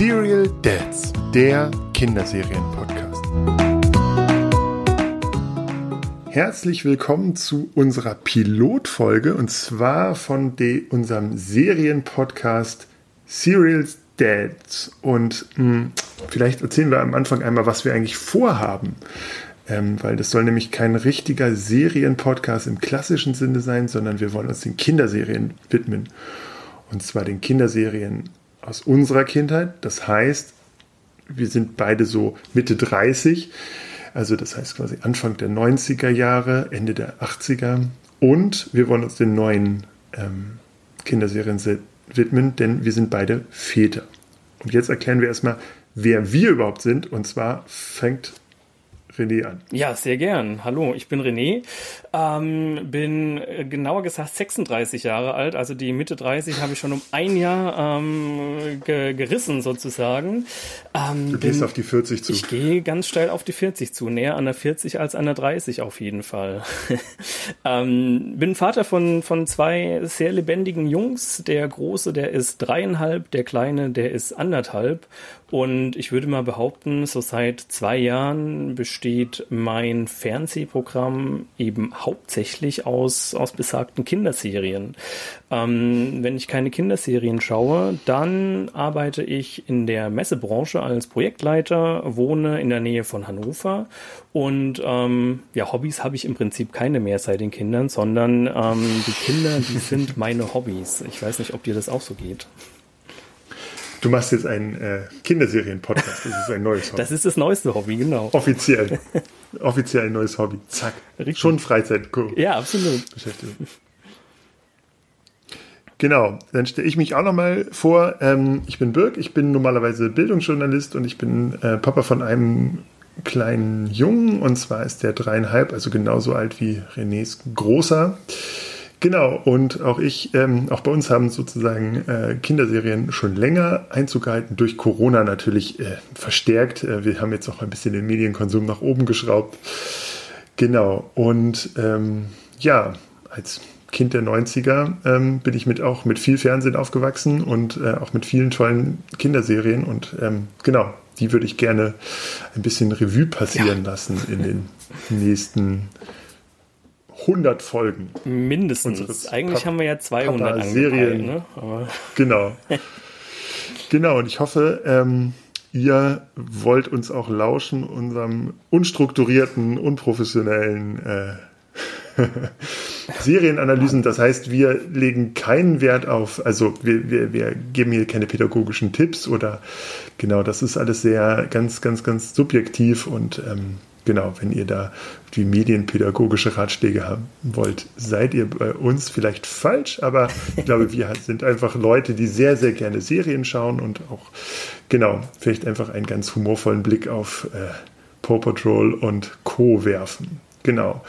Serial Dads, der Kinderserien-Podcast. Herzlich willkommen zu unserer Pilotfolge und zwar von de, unserem Serienpodcast Serial Dads. Und mh, hm, vielleicht erzählen wir am Anfang einmal, was wir eigentlich vorhaben. Ähm, weil das soll nämlich kein richtiger Serienpodcast im klassischen Sinne sein, sondern wir wollen uns den Kinderserien widmen. Und zwar den Kinderserien aus unserer Kindheit. Das heißt, wir sind beide so Mitte 30. Also das heißt quasi Anfang der 90er Jahre, Ende der 80er. Und wir wollen uns den neuen ähm, Kinderserien widmen, denn wir sind beide Väter. Und jetzt erklären wir erstmal, wer wir überhaupt sind. Und zwar fängt René an. Ja, sehr gern. Hallo, ich bin René, ähm, bin äh, genauer gesagt 36 Jahre alt, also die Mitte 30 habe ich schon um ein Jahr ähm, ge gerissen sozusagen. Ähm, du gehst bin, auf die 40 zu. Ich gehe ganz steil auf die 40 zu, näher an der 40 als an der 30 auf jeden Fall. ähm, bin Vater von, von zwei sehr lebendigen Jungs. Der Große, der ist dreieinhalb, der Kleine, der ist anderthalb. Und ich würde mal behaupten, so seit zwei Jahren besteht mein Fernsehprogramm eben hauptsächlich aus, aus besagten Kinderserien. Ähm, wenn ich keine Kinderserien schaue, dann arbeite ich in der Messebranche als Projektleiter, wohne in der Nähe von Hannover und ähm, ja, Hobbys habe ich im Prinzip keine mehr seit den Kindern, sondern ähm, die Kinder, die sind meine Hobbys. Ich weiß nicht, ob dir das auch so geht. Du machst jetzt einen äh, Kinderserien-Podcast. Das ist ein neues Hobby. Das ist das neueste Hobby, genau. Offiziell. Offiziell ein neues Hobby. Zack. Richtig. Schon Freizeit. Ja, absolut. Genau, dann stelle ich mich auch nochmal vor. Ähm, ich bin Birg, ich bin normalerweise Bildungsjournalist und ich bin äh, Papa von einem kleinen Jungen und zwar ist der dreieinhalb, also genauso alt wie Renés großer. Genau, und auch ich, ähm, auch bei uns haben sozusagen äh, Kinderserien schon länger Einzug gehalten, durch Corona natürlich äh, verstärkt. Äh, wir haben jetzt auch ein bisschen den Medienkonsum nach oben geschraubt. Genau, und ähm, ja, als Kind der 90er ähm, bin ich mit auch mit viel Fernsehen aufgewachsen und äh, auch mit vielen tollen Kinderserien und ähm, genau, die würde ich gerne ein bisschen Revue passieren ja. lassen in den nächsten 100 Folgen. Mindestens. Eigentlich Pap haben wir ja 200 Serien. Ne? Genau. genau, und ich hoffe, ähm, ihr wollt uns auch lauschen, unserem unstrukturierten, unprofessionellen äh, Serienanalysen. Das heißt, wir legen keinen Wert auf, also wir, wir, wir geben hier keine pädagogischen Tipps oder genau, das ist alles sehr ganz, ganz, ganz subjektiv und ähm, genau, wenn ihr da die medienpädagogische Ratschläge haben wollt, seid ihr bei uns vielleicht falsch, aber ich glaube, wir sind einfach Leute, die sehr, sehr gerne Serien schauen und auch, genau, vielleicht einfach einen ganz humorvollen Blick auf äh, Paw Patrol und Co. werfen. Genau.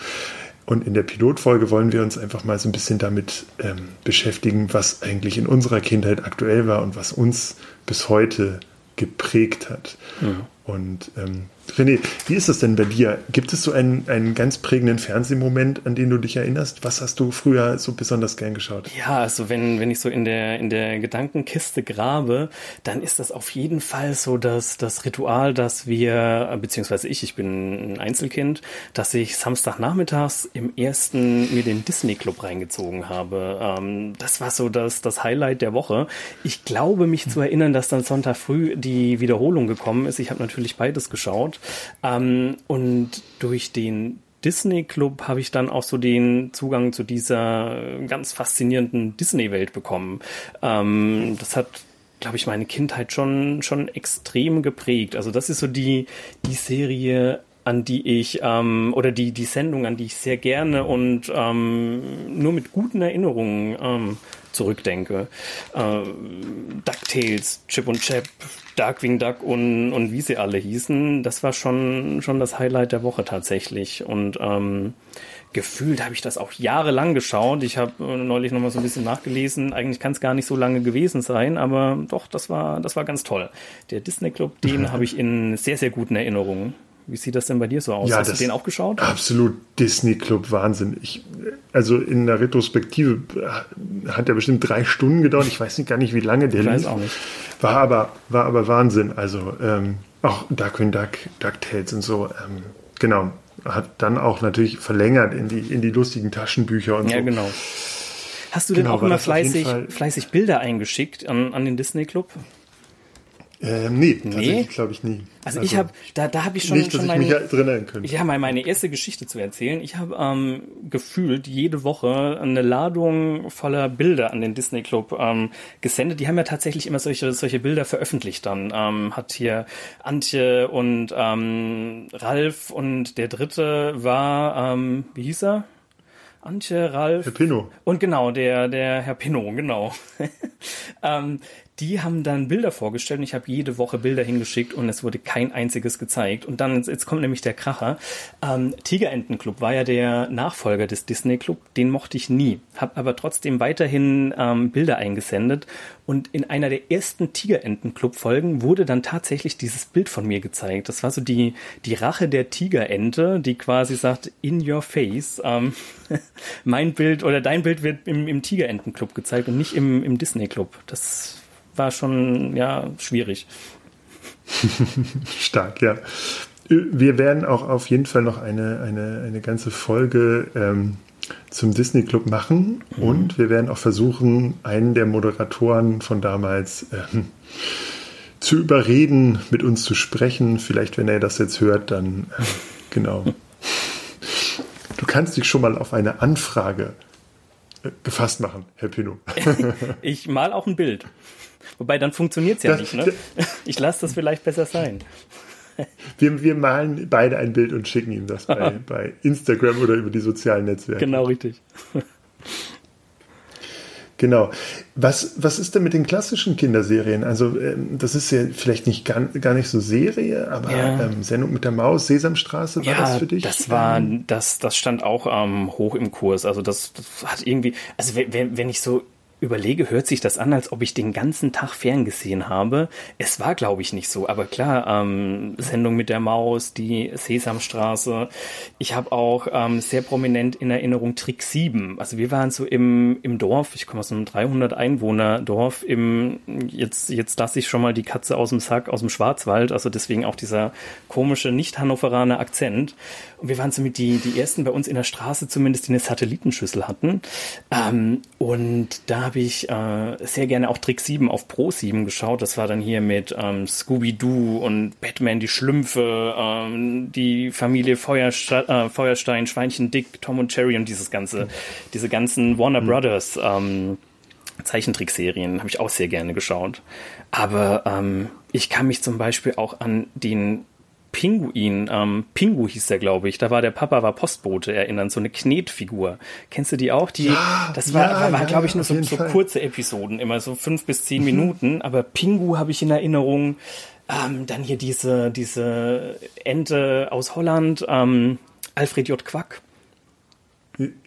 Und in der Pilotfolge wollen wir uns einfach mal so ein bisschen damit ähm, beschäftigen, was eigentlich in unserer Kindheit aktuell war und was uns bis heute geprägt hat. Mhm. Und ähm, René, wie ist das denn bei dir? Gibt es so einen, einen ganz prägenden Fernsehmoment, an den du dich erinnerst? Was hast du früher so besonders gern geschaut? Ja, also wenn, wenn ich so in der, in der Gedankenkiste grabe, dann ist das auf jeden Fall so das, das Ritual, dass wir, beziehungsweise ich, ich bin ein Einzelkind, dass ich Samstagnachmittags im ersten mir den Disney Club reingezogen habe. Ähm, das war so das, das Highlight der Woche. Ich glaube mich zu erinnern, dass dann Sonntag früh die Wiederholung gekommen ist. Ich habe natürlich beides geschaut. Ähm, und durch den Disney Club habe ich dann auch so den Zugang zu dieser ganz faszinierenden Disney-Welt bekommen. Ähm, das hat glaube ich, meine Kindheit schon, schon extrem geprägt. Also das ist so die, die Serie, an die ich, ähm, oder die, die Sendung, an die ich sehr gerne und ähm, nur mit guten Erinnerungen ähm, zurückdenke. Äh, DuckTales, Chip und Chap, Darkwing Duck und, und wie sie alle hießen, das war schon, schon das Highlight der Woche tatsächlich. Und ähm, gefühlt habe ich das auch jahrelang geschaut. Ich habe äh, neulich nochmal so ein bisschen nachgelesen. Eigentlich kann es gar nicht so lange gewesen sein, aber doch, das war, das war ganz toll. Der Disney Club, den habe ich in sehr, sehr guten Erinnerungen. Wie sieht das denn bei dir so aus? Ja, Hast du den auch geschaut? Absolut Disney Club Wahnsinn. Ich, also in der Retrospektive hat er bestimmt drei Stunden gedauert. Ich weiß nicht gar nicht, wie lange der ich lief. weiß auch nicht. War aber, war aber Wahnsinn. Also ähm, auch Darkwing Duck, DuckTales und so. Ähm, genau. Hat dann auch natürlich verlängert in die, in die lustigen Taschenbücher und Ja, so. genau. Hast du Genau, denn auch immer fleißig, fleißig Bilder eingeschickt an, an den Disney Club? Ähm, nee, tatsächlich glaube ich nie. Also, ich habe, da, da habe ich schon, nicht, schon ich mich meine, erinnern könnte. ja, mal meine erste Geschichte zu erzählen. Ich habe ähm, gefühlt jede Woche eine Ladung voller Bilder an den Disney Club ähm, gesendet. Die haben ja tatsächlich immer solche, solche Bilder veröffentlicht dann. Ähm, hat hier Antje und ähm, Ralf und der dritte war, ähm, wie hieß er? Antje, Ralf. Herr Pino. Und genau, der, der Herr Pinot, genau. ähm, die haben dann Bilder vorgestellt und ich habe jede Woche Bilder hingeschickt und es wurde kein einziges gezeigt. Und dann, jetzt kommt nämlich der Kracher. Ähm, Tigerentenclub war ja der Nachfolger des Disney Club, den mochte ich nie, habe aber trotzdem weiterhin ähm, Bilder eingesendet. Und in einer der ersten Tigerentenclub-Folgen wurde dann tatsächlich dieses Bild von mir gezeigt. Das war so die, die Rache der Tigerente, die quasi sagt, in your face, ähm, mein Bild oder dein Bild wird im, im Tigerentenclub gezeigt und nicht im, im Disney Club. Das war schon, ja, schwierig. Stark, ja. Wir werden auch auf jeden Fall noch eine, eine, eine ganze Folge ähm, zum Disney Club machen Mhm. und wir werden auch versuchen, einen der Moderatoren von damals ähm, zu überreden, mit uns zu sprechen. Vielleicht, wenn er das jetzt hört, dann äh, genau. Du kannst dich schon mal auf eine Anfrage äh, gefasst machen, Herr Pino. Ich mal auch ein Bild. Wobei, dann funktioniert es ja Das- nicht, ne? Ich lasse das vielleicht besser sein. Wir, wir malen beide ein Bild und schicken ihm das bei, bei Instagram oder über die sozialen Netzwerke. Genau, richtig. Genau. Was, was ist denn mit den klassischen Kinderserien? Also, ähm, das ist ja vielleicht nicht gar, gar nicht so Serie, aber Ja. ähm, Sendung mit der Maus, Sesamstraße, war das für dich? das war, Ähm, das, das stand auch ähm, hoch im Kurs. Also das, das hat irgendwie, also wenn, wenn ich so überlege, hört sich das an, als ob ich den ganzen Tag ferngesehen habe. Es war, glaube ich, nicht so. Aber klar, ähm, Sendung mit der Maus, die Sesamstraße. Ich habe auch ähm, sehr prominent in Erinnerung Trick 7. Also wir waren so im, im Dorf, ich komme aus einem 300 Einwohner Dorf, im, jetzt, jetzt lasse ich schon mal die Katze aus dem Sack, aus dem Schwarzwald. Also deswegen auch dieser komische Nicht-Hannoveraner Akzent. Und wir waren somit die, die ersten bei uns in der Straße zumindest, die eine Satellitenschüssel hatten. Ähm, und da habe ich äh, sehr gerne auch Trick 7 auf Pro 7 geschaut. Das war dann hier mit ähm, Scooby-Doo und Batman, die Schlümpfe, ähm, die Familie Feuerste äh, Feuerstein, Schweinchen Dick, Tom und Jerry und dieses ganze, diese ganzen Warner Brothers ähm, Zeichentrickserien habe ich auch sehr gerne geschaut. Aber ähm, ich kann mich zum Beispiel auch an den Pinguin, ähm, Pingu hieß der, glaube ich. Da war der Papa, war Postbote erinnern, so eine Knetfigur. Kennst du die auch? Die, Ja, das war, ja, war, war ja, glaube ich, nur so, so kurze Episoden, immer so fünf bis zehn Minuten. Aber Pingu habe ich in Erinnerung. Ähm, dann hier diese, diese Ente aus Holland, ähm, Alfred J. Quack.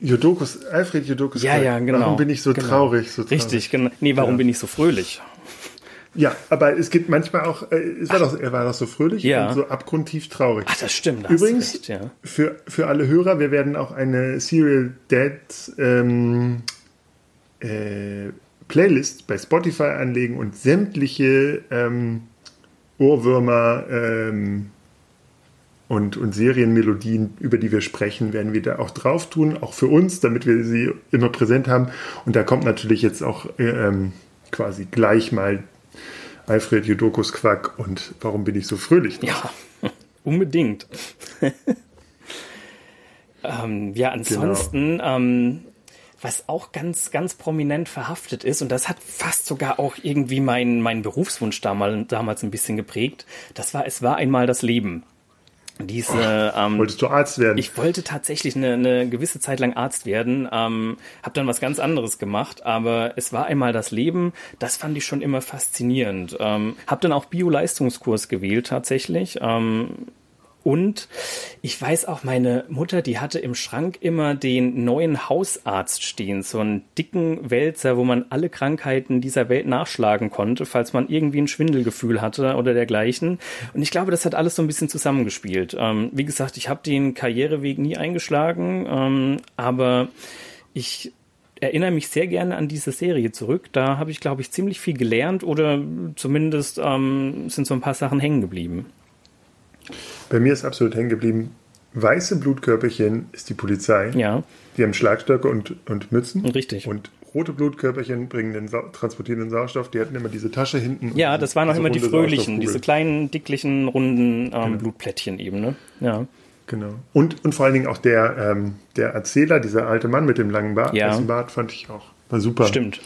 Jodokus, Alfred Jodokus. Ja, ja, genau. Warum bin ich so Genau. traurig? So traurig? Richtig, genau. Nee, warum bin ich so fröhlich? Ja, aber es gibt manchmal auch, äh, es war doch, er war doch so fröhlich Ja. und so abgrundtief traurig. Ach, das stimmt. Übrigens, recht, ja. für, für alle Hörer, wir werden auch eine Serial Dead ähm, äh, Playlist bei Spotify anlegen und sämtliche ähm, Ohrwürmer ähm, und, und Serienmelodien, über die wir sprechen, werden wir da auch drauf tun, auch für uns, damit wir sie immer präsent haben. Und da kommt natürlich jetzt auch äh, ähm, quasi gleich mal Alfred Jodokus Quack und warum bin ich so fröhlich? Ja, unbedingt. ähm, ja, ansonsten, ähm, was auch ganz, ganz prominent verhaftet ist, und das hat fast sogar auch irgendwie meinen mein Berufswunsch damals, damals ein bisschen geprägt, das war, es war einmal das Leben. Diese, ähm, Wolltest du Arzt werden? ich wollte tatsächlich eine, eine gewisse Zeit lang Arzt werden, ähm, habe dann was ganz anderes gemacht, aber es war einmal das Leben, das fand ich schon immer faszinierend. Ähm, habe dann auch Bio-Leistungskurs gewählt tatsächlich. Ähm, Und ich weiß auch, meine Mutter, die hatte im Schrank immer den neuen Hausarzt stehen, so einen dicken Wälzer, wo man alle Krankheiten dieser Welt nachschlagen konnte, falls man irgendwie ein Schwindelgefühl hatte oder dergleichen. Und ich glaube, das hat alles so ein bisschen zusammengespielt. Ähm, wie gesagt, ich habe den Karriereweg nie eingeschlagen, ähm, aber ich erinnere mich sehr gerne an diese Serie zurück. Da habe ich, glaube ich, ziemlich viel gelernt oder zumindest ähm, sind so ein paar Sachen hängen geblieben. Bei mir ist absolut hängen geblieben, weiße Blutkörperchen ist die Polizei. Ja. Die haben Schlagstöcke und, und Mützen. Richtig. Und rote Blutkörperchen bringen den Sa transportieren den Sauerstoff. Die hatten immer diese Tasche hinten. Ja, das waren auch immer die fröhlichen, diese kleinen, dicklichen, runden ähm, genau. Blutplättchen eben. Ne? Ja. Genau. Und, und vor allen Dingen auch der, ähm, der Erzähler, dieser alte Mann mit dem langen Bart, ja. Bart fand ich auch war super. Stimmt.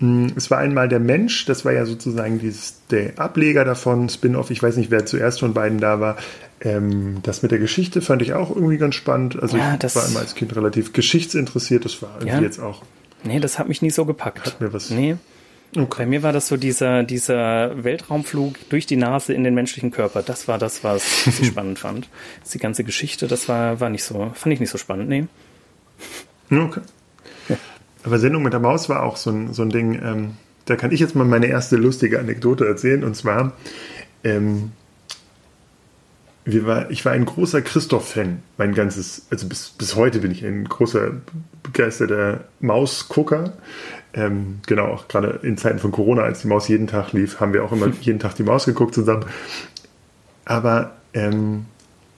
Mm, es war einmal der Mensch, das war ja sozusagen dieses, der Ableger davon, Spin-off, ich weiß nicht, wer zuerst von beiden da war. Ähm, das mit der Geschichte fand ich auch irgendwie ganz spannend. Also ja, ich war immer als Kind relativ geschichtsinteressiert, das war irgendwie ja. jetzt auch. Nee, das hat mich nie so gepackt. Hat mir was. Nee. Okay. Bei mir war das so dieser, dieser Weltraumflug durch die Nase in den menschlichen Körper. Das war das, was ich spannend fand. Die ganze Geschichte, das war, war nicht so, fand ich nicht so spannend, nee. Okay. Aber Sendung mit der Maus war auch so ein, so ein Ding, ähm, da kann ich jetzt mal meine erste lustige Anekdote erzählen. Und zwar, ähm, war, ich war ein großer Christoph-Fan. Mein ganzes, also bis, bis heute bin ich ein großer, begeisterter Mausgucker. Ähm, genau, auch gerade in Zeiten von Corona, als die Maus jeden Tag lief, haben wir auch immer jeden Tag die Maus geguckt zusammen. Aber ähm,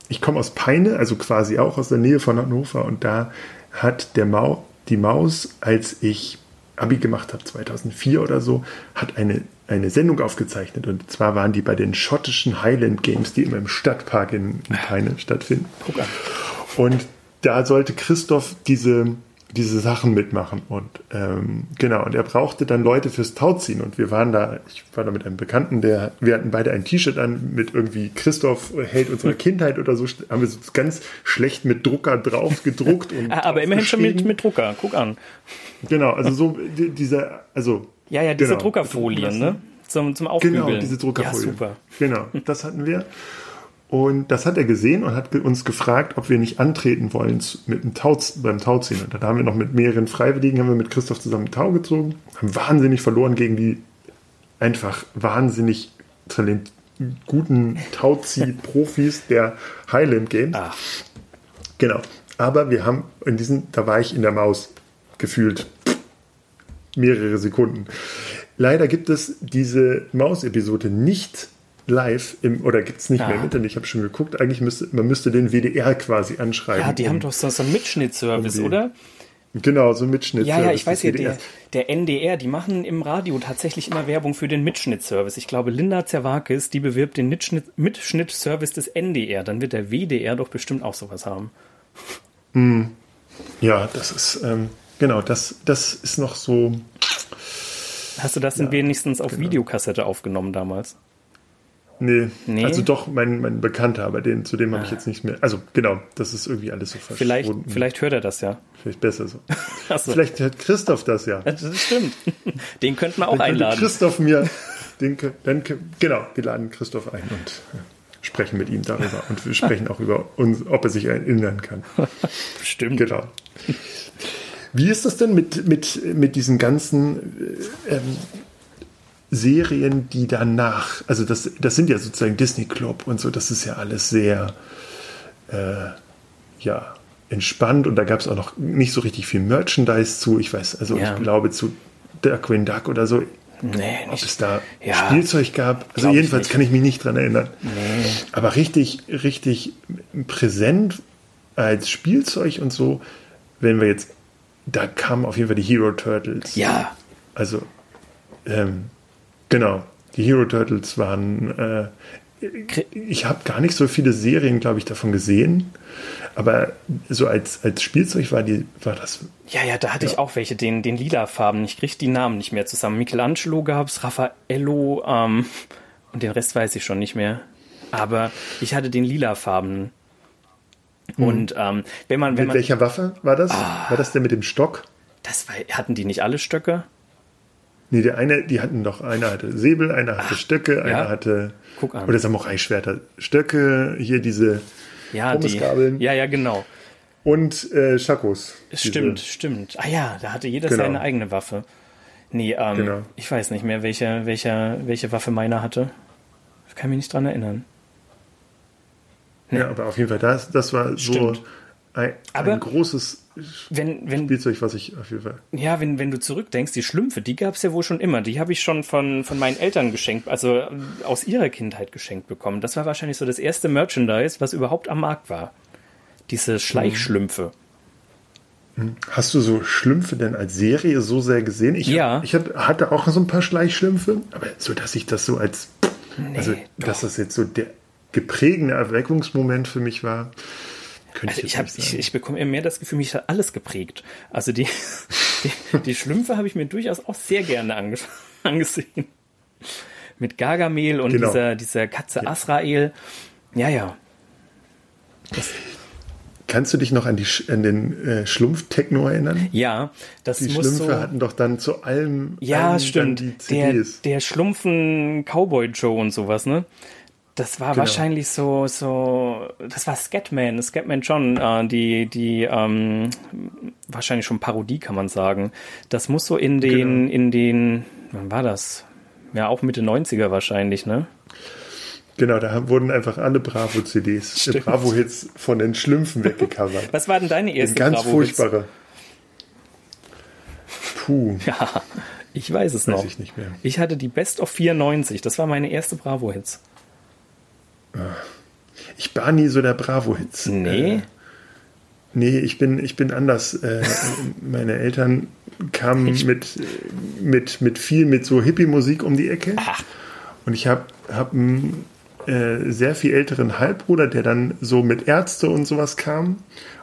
ich komme aus Peine, also quasi auch aus der Nähe von Hannover, und da hat der Mau, die Maus, als ich Abi gemacht habe, 2004 oder so, hat eine, eine Sendung aufgezeichnet. Und zwar waren die bei den schottischen Highland Games, die immer im Stadtpark in, in Peine stattfinden. Und da sollte Christoph diese diese Sachen mitmachen. Und ähm, genau, und er brauchte dann Leute fürs Tauziehen. Und wir waren da, ich war da mit einem Bekannten, der, wir hatten beide ein T-Shirt an mit irgendwie Christoph Held unserer Kindheit oder so, haben wir so ganz schlecht mit Drucker drauf gedruckt. Und ah, Aber immerhin schon mit, mit Drucker, guck an. Genau, also so dieser, also. Ja, ja, diese genau, Druckerfolien, ne? Zum, zum Aufbügeln. Genau, diese Druckerfolien. Ja, super. Genau, das hatten wir. Und das hat er gesehen und hat uns gefragt, ob wir nicht antreten wollen mit dem Tau, beim Tauziehen. Und dann haben wir noch mit mehreren Freiwilligen, haben wir mit Christoph zusammen Tau gezogen, haben wahnsinnig verloren gegen die einfach wahnsinnig guten Tauzieh-Profis der Highland Games. Ach. Genau. Aber wir haben in diesen, da war ich in der Maus gefühlt mehrere Sekunden. Leider gibt es diese Maus-Episode nicht live im, oder gibt es nicht ja. mehr im Internet, ich habe schon geguckt, eigentlich müsste, man müsste den WDR quasi anschreiben. Ja, die um, haben doch so, so einen Mitschnittservice, um oder? Genau, so ein Mitschnittservice. Ja, ja, ich weiß ja, der, der NDR, die machen im Radio tatsächlich immer Werbung für den Mitschnittservice. Ich glaube, Linda Zerwakis, die bewirbt den Mitschnitt, Mitschnittservice des NDR. Dann wird der WDR doch bestimmt auch sowas haben. Mm. Ja, das ist, ähm, genau, das, das ist noch so. Hast du das ja, denn wenigstens auf genau. Videokassette aufgenommen damals? Nee. nee. Also doch mein, mein Bekannter, aber den, zu dem habe ich ah. jetzt nicht mehr. Also genau, das ist irgendwie alles so verschwunden. Vielleicht, vielleicht hört er das ja. Vielleicht besser so. so. Vielleicht hört Christoph das ja. Das stimmt. Den könnten wir auch einladen. Christoph mir, den, dann, genau, wir laden Christoph ein und äh, sprechen mit ihm darüber. Und wir sprechen auch über uns, ob er sich erinnern kann. Stimmt. Genau. Wie ist das denn mit, mit, mit diesen ganzen äh, ähm, Serien, die danach, also das, das sind ja sozusagen Disney Club und so, das ist ja alles sehr, äh, ja, entspannt und da gab es auch noch nicht so richtig viel Merchandise zu. Ich weiß, also ja. ich glaube zu Darkwing Duck oder so. Nee, ob nicht. es da ja, Spielzeug gab. Also jedenfalls kann ich mich nicht dran erinnern. Nee. Aber richtig, richtig präsent als Spielzeug und so, wenn wir jetzt, da kamen auf jeden Fall die Hero Turtles. Ja. Also, ähm, Genau. Die Hero Turtles waren. Äh, ich habe gar nicht so viele Serien, glaube ich, davon gesehen. Aber so als, als Spielzeug war, die, war das. Ja, ja, da hatte ja. ich auch welche, den, den lila Farben. Ich kriege die Namen nicht mehr zusammen. Michelangelo gab es, Raffaello ähm, und den Rest weiß ich schon nicht mehr. Aber ich hatte den lila Farben. Hm. Und ähm, wenn man. Wenn mit man, welcher Waffe war das? Ah, war das der mit dem Stock? Das war, hatten die nicht alle Stöcke? Nee, der eine, die hatten doch, einer hatte Säbel, einer hatte Ach, Stöcke, ja? einer hatte Guck an. oder Samurai-Schwerter. Stöcke, hier diese ja, die, ja, ja, genau. Und äh, Schakos. Stimmt, diese. stimmt. Ah ja, da hatte jeder genau. seine eigene Waffe. Nee, ähm, genau. ich weiß nicht mehr, welche, welche, welche Waffe meiner hatte. Ich kann mich nicht dran erinnern. Nee. Ja, aber auf jeden Fall, das, das war so ein, ein großes wenn, wenn, Spielzeug, was ich auf jeden Fall. Ja, wenn, wenn du zurückdenkst, die Schlümpfe, die gab es ja wohl schon immer. Die habe ich schon von, von meinen Eltern geschenkt, also äh, aus ihrer Kindheit geschenkt bekommen. Das war wahrscheinlich so das erste Merchandise, was überhaupt am Markt war. Diese Schleichschlümpfe. Hm. Hast du so Schlümpfe denn als Serie so sehr gesehen? Ich, ja. Ich hatte auch so ein paar Schleichschlümpfe, aber so, dass ich das so als. Nee, also, doch. dass das jetzt so der geprägende Erweckungsmoment für mich war. Also ich, ich, ich, ich, bekomme immer mehr das Gefühl, mich hat alles geprägt. Also die, die, die Schlümpfe habe ich mir durchaus auch sehr gerne ange angesehen. Mit Gargamel und genau. dieser, dieser Katze ja. Asrael. Ja, ja. Das Kannst du dich noch an, die, an den äh, Schlumpf-Techno erinnern? Ja, das Die muss Schlümpfe so, hatten doch dann zu allem, ja, allem stimmt. die CDs. Der, der Schlumpfen Cowboy Joe und sowas, ne? Das war genau. wahrscheinlich so, so, das war Scatman, Scatman John, äh, die, die, ähm, wahrscheinlich schon Parodie, kann man sagen. Das muss so in den, genau. in den, wann war das? Ja, auch Mitte 90er wahrscheinlich, ne? Genau, da wurden einfach alle Bravo-CDs, äh, Bravo-Hits von den Schlümpfen weggecovert. Was war denn deine erste Ganz furchtbare. Puh. Ja, ich weiß es weiß noch. Ich, nicht mehr. ich hatte die Best of 94, das war meine erste Bravo-Hits. Ich war nie so der Bravo-Hits. Nee. Äh, nee, ich bin, ich bin anders. Äh, meine Eltern kamen ich mit, mit, mit viel mit so Hippie-Musik um die Ecke. Ach. Und ich habe hab einen äh, sehr viel älteren Halbbruder, der dann so mit Ärzte und sowas kam.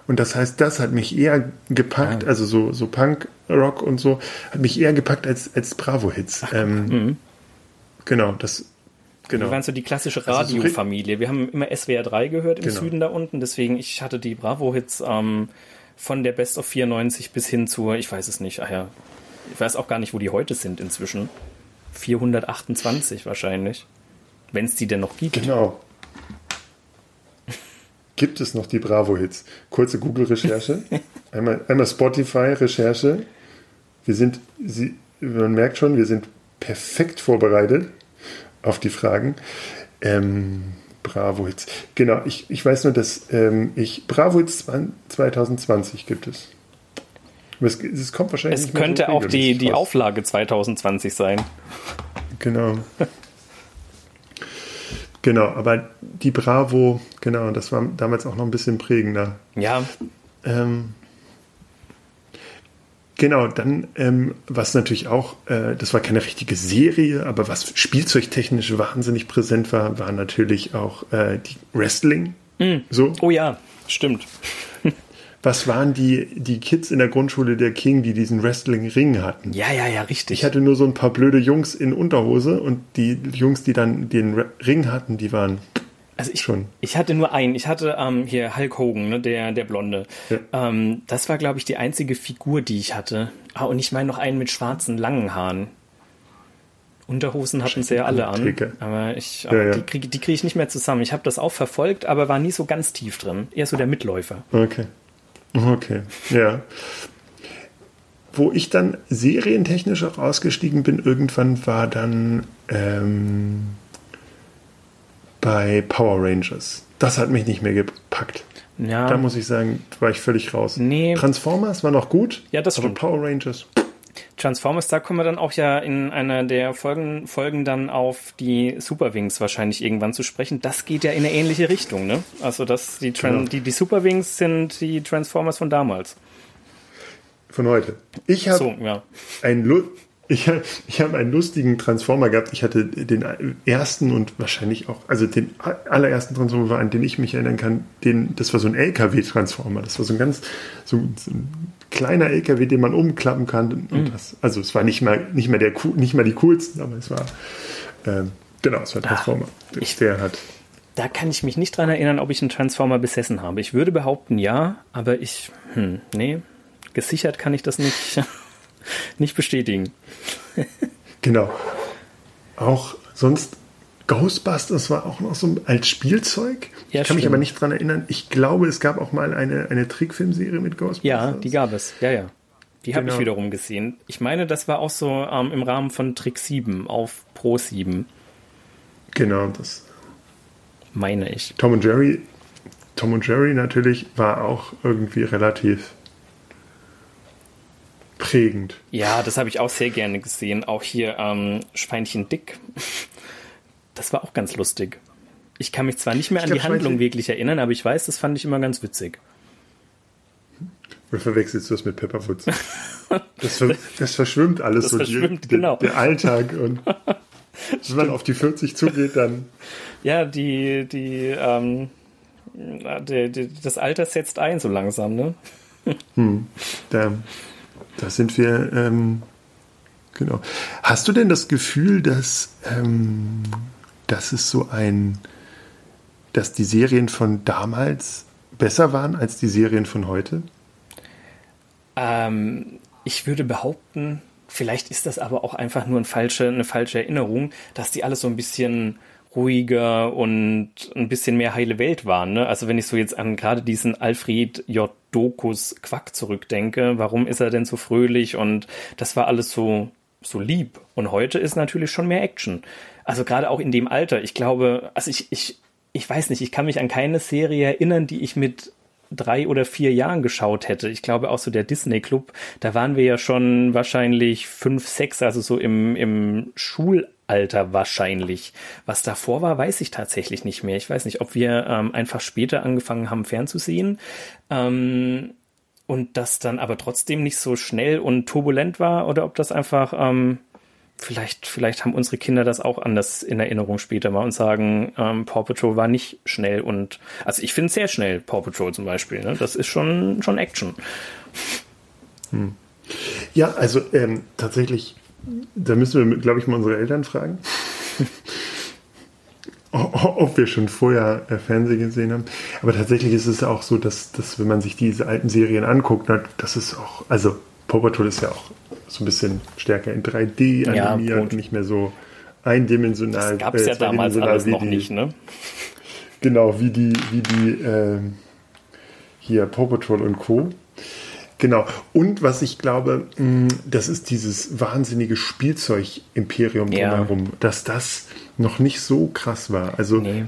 Und das heißt, das hat mich eher gepackt, ah. also so, so Punk-Rock und so, hat mich eher gepackt als, als Bravo-Hits. Ähm, mhm. Genau, das Genau. Wir waren so die klassische also Radiofamilie. Wir haben immer SWR 3 gehört im genau. Süden da unten, deswegen ich hatte die Bravo-Hits ähm, von der Best of 94 bis hin zur, ich weiß es nicht, ach ja, ich weiß auch gar nicht, wo die heute sind inzwischen. 428 wahrscheinlich. Wenn es die denn noch gibt. Genau. Gibt es noch die Bravo-Hits? Kurze Google-Recherche. einmal, einmal Spotify-Recherche. Wir sind, Sie, man merkt schon, wir sind perfekt vorbereitet auf die Fragen. Ähm, Bravo Hits. Genau, ich, ich weiß nur, dass ähm, ich Bravo Hits 2020 gibt es. Es, es kommt wahrscheinlich. Es könnte so auch die, die Auflage 2020 sein. Genau. genau, aber die Bravo, genau, das war damals auch noch ein bisschen prägender. Ja. Ähm, Genau, dann, ähm, was natürlich auch, äh, das war keine richtige Serie, aber was spielzeugtechnisch wahnsinnig präsent war, war natürlich auch äh, die Wrestling. Mm. So. Oh ja, stimmt. was waren die, die Kids in der Grundschule der King, die diesen Wrestling-Ring hatten? Ja, ja, ja, richtig. Ich hatte nur so ein paar blöde Jungs in Unterhose und die Jungs, die dann den Ring hatten, die waren also ich, schon. ich hatte nur einen. Ich hatte ähm, hier Hulk Hogan, ne, der, der Blonde. Ja. Ähm, das war, glaube ich, die einzige Figur, die ich hatte. Ah, und ich meine noch einen mit schwarzen, langen Haaren. Unterhosen hatten sie ja alle an. Aber ich, ja, ja. die kriege die krieg ich nicht mehr zusammen. Ich habe das auch verfolgt, aber war nie so ganz tief drin. Eher so der Mitläufer. Okay. Okay. Ja. Wo ich dann serientechnisch auch ausgestiegen bin, irgendwann war dann. Ähm bei Power Rangers. Das hat mich nicht mehr gepackt. Ja. Da muss ich sagen, war ich völlig raus. Nee. Transformers war noch gut. Ja, das aber Power Rangers. Transformers, da kommen wir dann auch ja in einer der Folgen, Folgen dann auf die Superwings wahrscheinlich irgendwann zu sprechen. Das geht ja in eine ähnliche Richtung, ne? Also das, die, Tran genau. die, die Superwings sind die Transformers von damals. Von heute. Ich habe so, ja. ein ich, ich habe einen lustigen Transformer gehabt. Ich hatte den ersten und wahrscheinlich auch, also den allerersten Transformer war, an den ich mich erinnern kann, den, das war so ein LKW-Transformer. Das war so ein ganz, so, so, ein kleiner LKW, den man umklappen kann. Und mhm. das, also es war nicht mal, nicht mehr der, nicht mal die coolsten, aber es war, äh, genau, es war ein Transformer. Ach, ich, der hat. Da kann ich mich nicht dran erinnern, ob ich einen Transformer besessen habe. Ich würde behaupten, ja, aber ich, hm, nee, gesichert kann ich das nicht. nicht bestätigen. Genau. Auch sonst Ghostbusters war auch noch so als Spielzeug. Ja, ich kann stimmt. mich aber nicht dran erinnern. Ich glaube, es gab auch mal eine, eine Trickfilmserie mit Ghostbusters. Ja, die gab es. Ja, ja. Die genau. habe ich wiederum gesehen. Ich meine, das war auch so ähm, im Rahmen von Trick 7 auf Pro 7. Genau, das meine ich. Tom und Jerry, Tom und Jerry natürlich war auch irgendwie relativ prägend. Ja, das habe ich auch sehr gerne gesehen. Auch hier ähm, Schweinchen Dick. Das war auch ganz lustig. Ich kann mich zwar nicht mehr an glaub, die Handlung wirklich erinnern, aber ich weiß, das fand ich immer ganz witzig. Oder verwechselst du das mit Pepperwoods? Das, ver das verschwimmt alles das so. Verschwimmt, die, genau. Der Alltag und wenn man auf die 40 zugeht, dann. Ja, die, die, ähm, die, die, das Alter setzt ein so langsam, ne? Hm, da, da sind wir, ähm, genau. Hast du denn das Gefühl, dass, ähm, dass es so ein, dass die Serien von damals besser waren als die Serien von heute? Ähm, ich würde behaupten, vielleicht ist das aber auch einfach nur ein falsche, eine falsche Erinnerung, dass die alles so ein bisschen ruhiger und ein bisschen mehr heile Welt waren. Ne? Also wenn ich so jetzt an gerade diesen Alfred J. Dokus Quack zurückdenke, warum ist er denn so fröhlich und das war alles so so lieb. Und heute ist natürlich schon mehr Action. Also gerade auch in dem Alter. Ich glaube, also ich, ich, ich weiß nicht, ich kann mich an keine Serie erinnern, die ich mit drei oder vier Jahren geschaut hätte. Ich glaube auch so der Disney Club, da waren wir ja schon wahrscheinlich fünf, sechs, also so im, im Schulalter wahrscheinlich. Was davor war, weiß ich tatsächlich nicht mehr. Ich weiß nicht, ob wir ähm, einfach später angefangen haben fernzusehen. Ähm, und das dann aber trotzdem nicht so schnell und turbulent war oder ob das einfach ähm, vielleicht, vielleicht haben unsere Kinder das auch anders in Erinnerung später mal und sagen, ähm, Paw Patrol war nicht schnell und also ich finde sehr schnell, Paw Patrol zum Beispiel. Ne? Das ist schon, schon Action. Hm. Ja, also ähm, tatsächlich, da müssen wir, glaube ich, mal unsere Eltern fragen. ob wir schon vorher äh, Fernsehen gesehen haben. Aber tatsächlich ist es auch so, dass, dass wenn man sich diese alten Serien anguckt, das ist auch, also Paw Patrol ist ja auch so ein bisschen stärker in 3D animiert, ja, nicht mehr so eindimensional. Das gab es äh, ja damals alles noch die, nicht, ne? Genau, wie die, wie die äh, hier Paw Patrol und Co. Genau. Und was ich glaube, mh, das ist dieses wahnsinnige Spielzeug-Imperium ja. drumherum, dass das noch nicht so krass war. Also nee.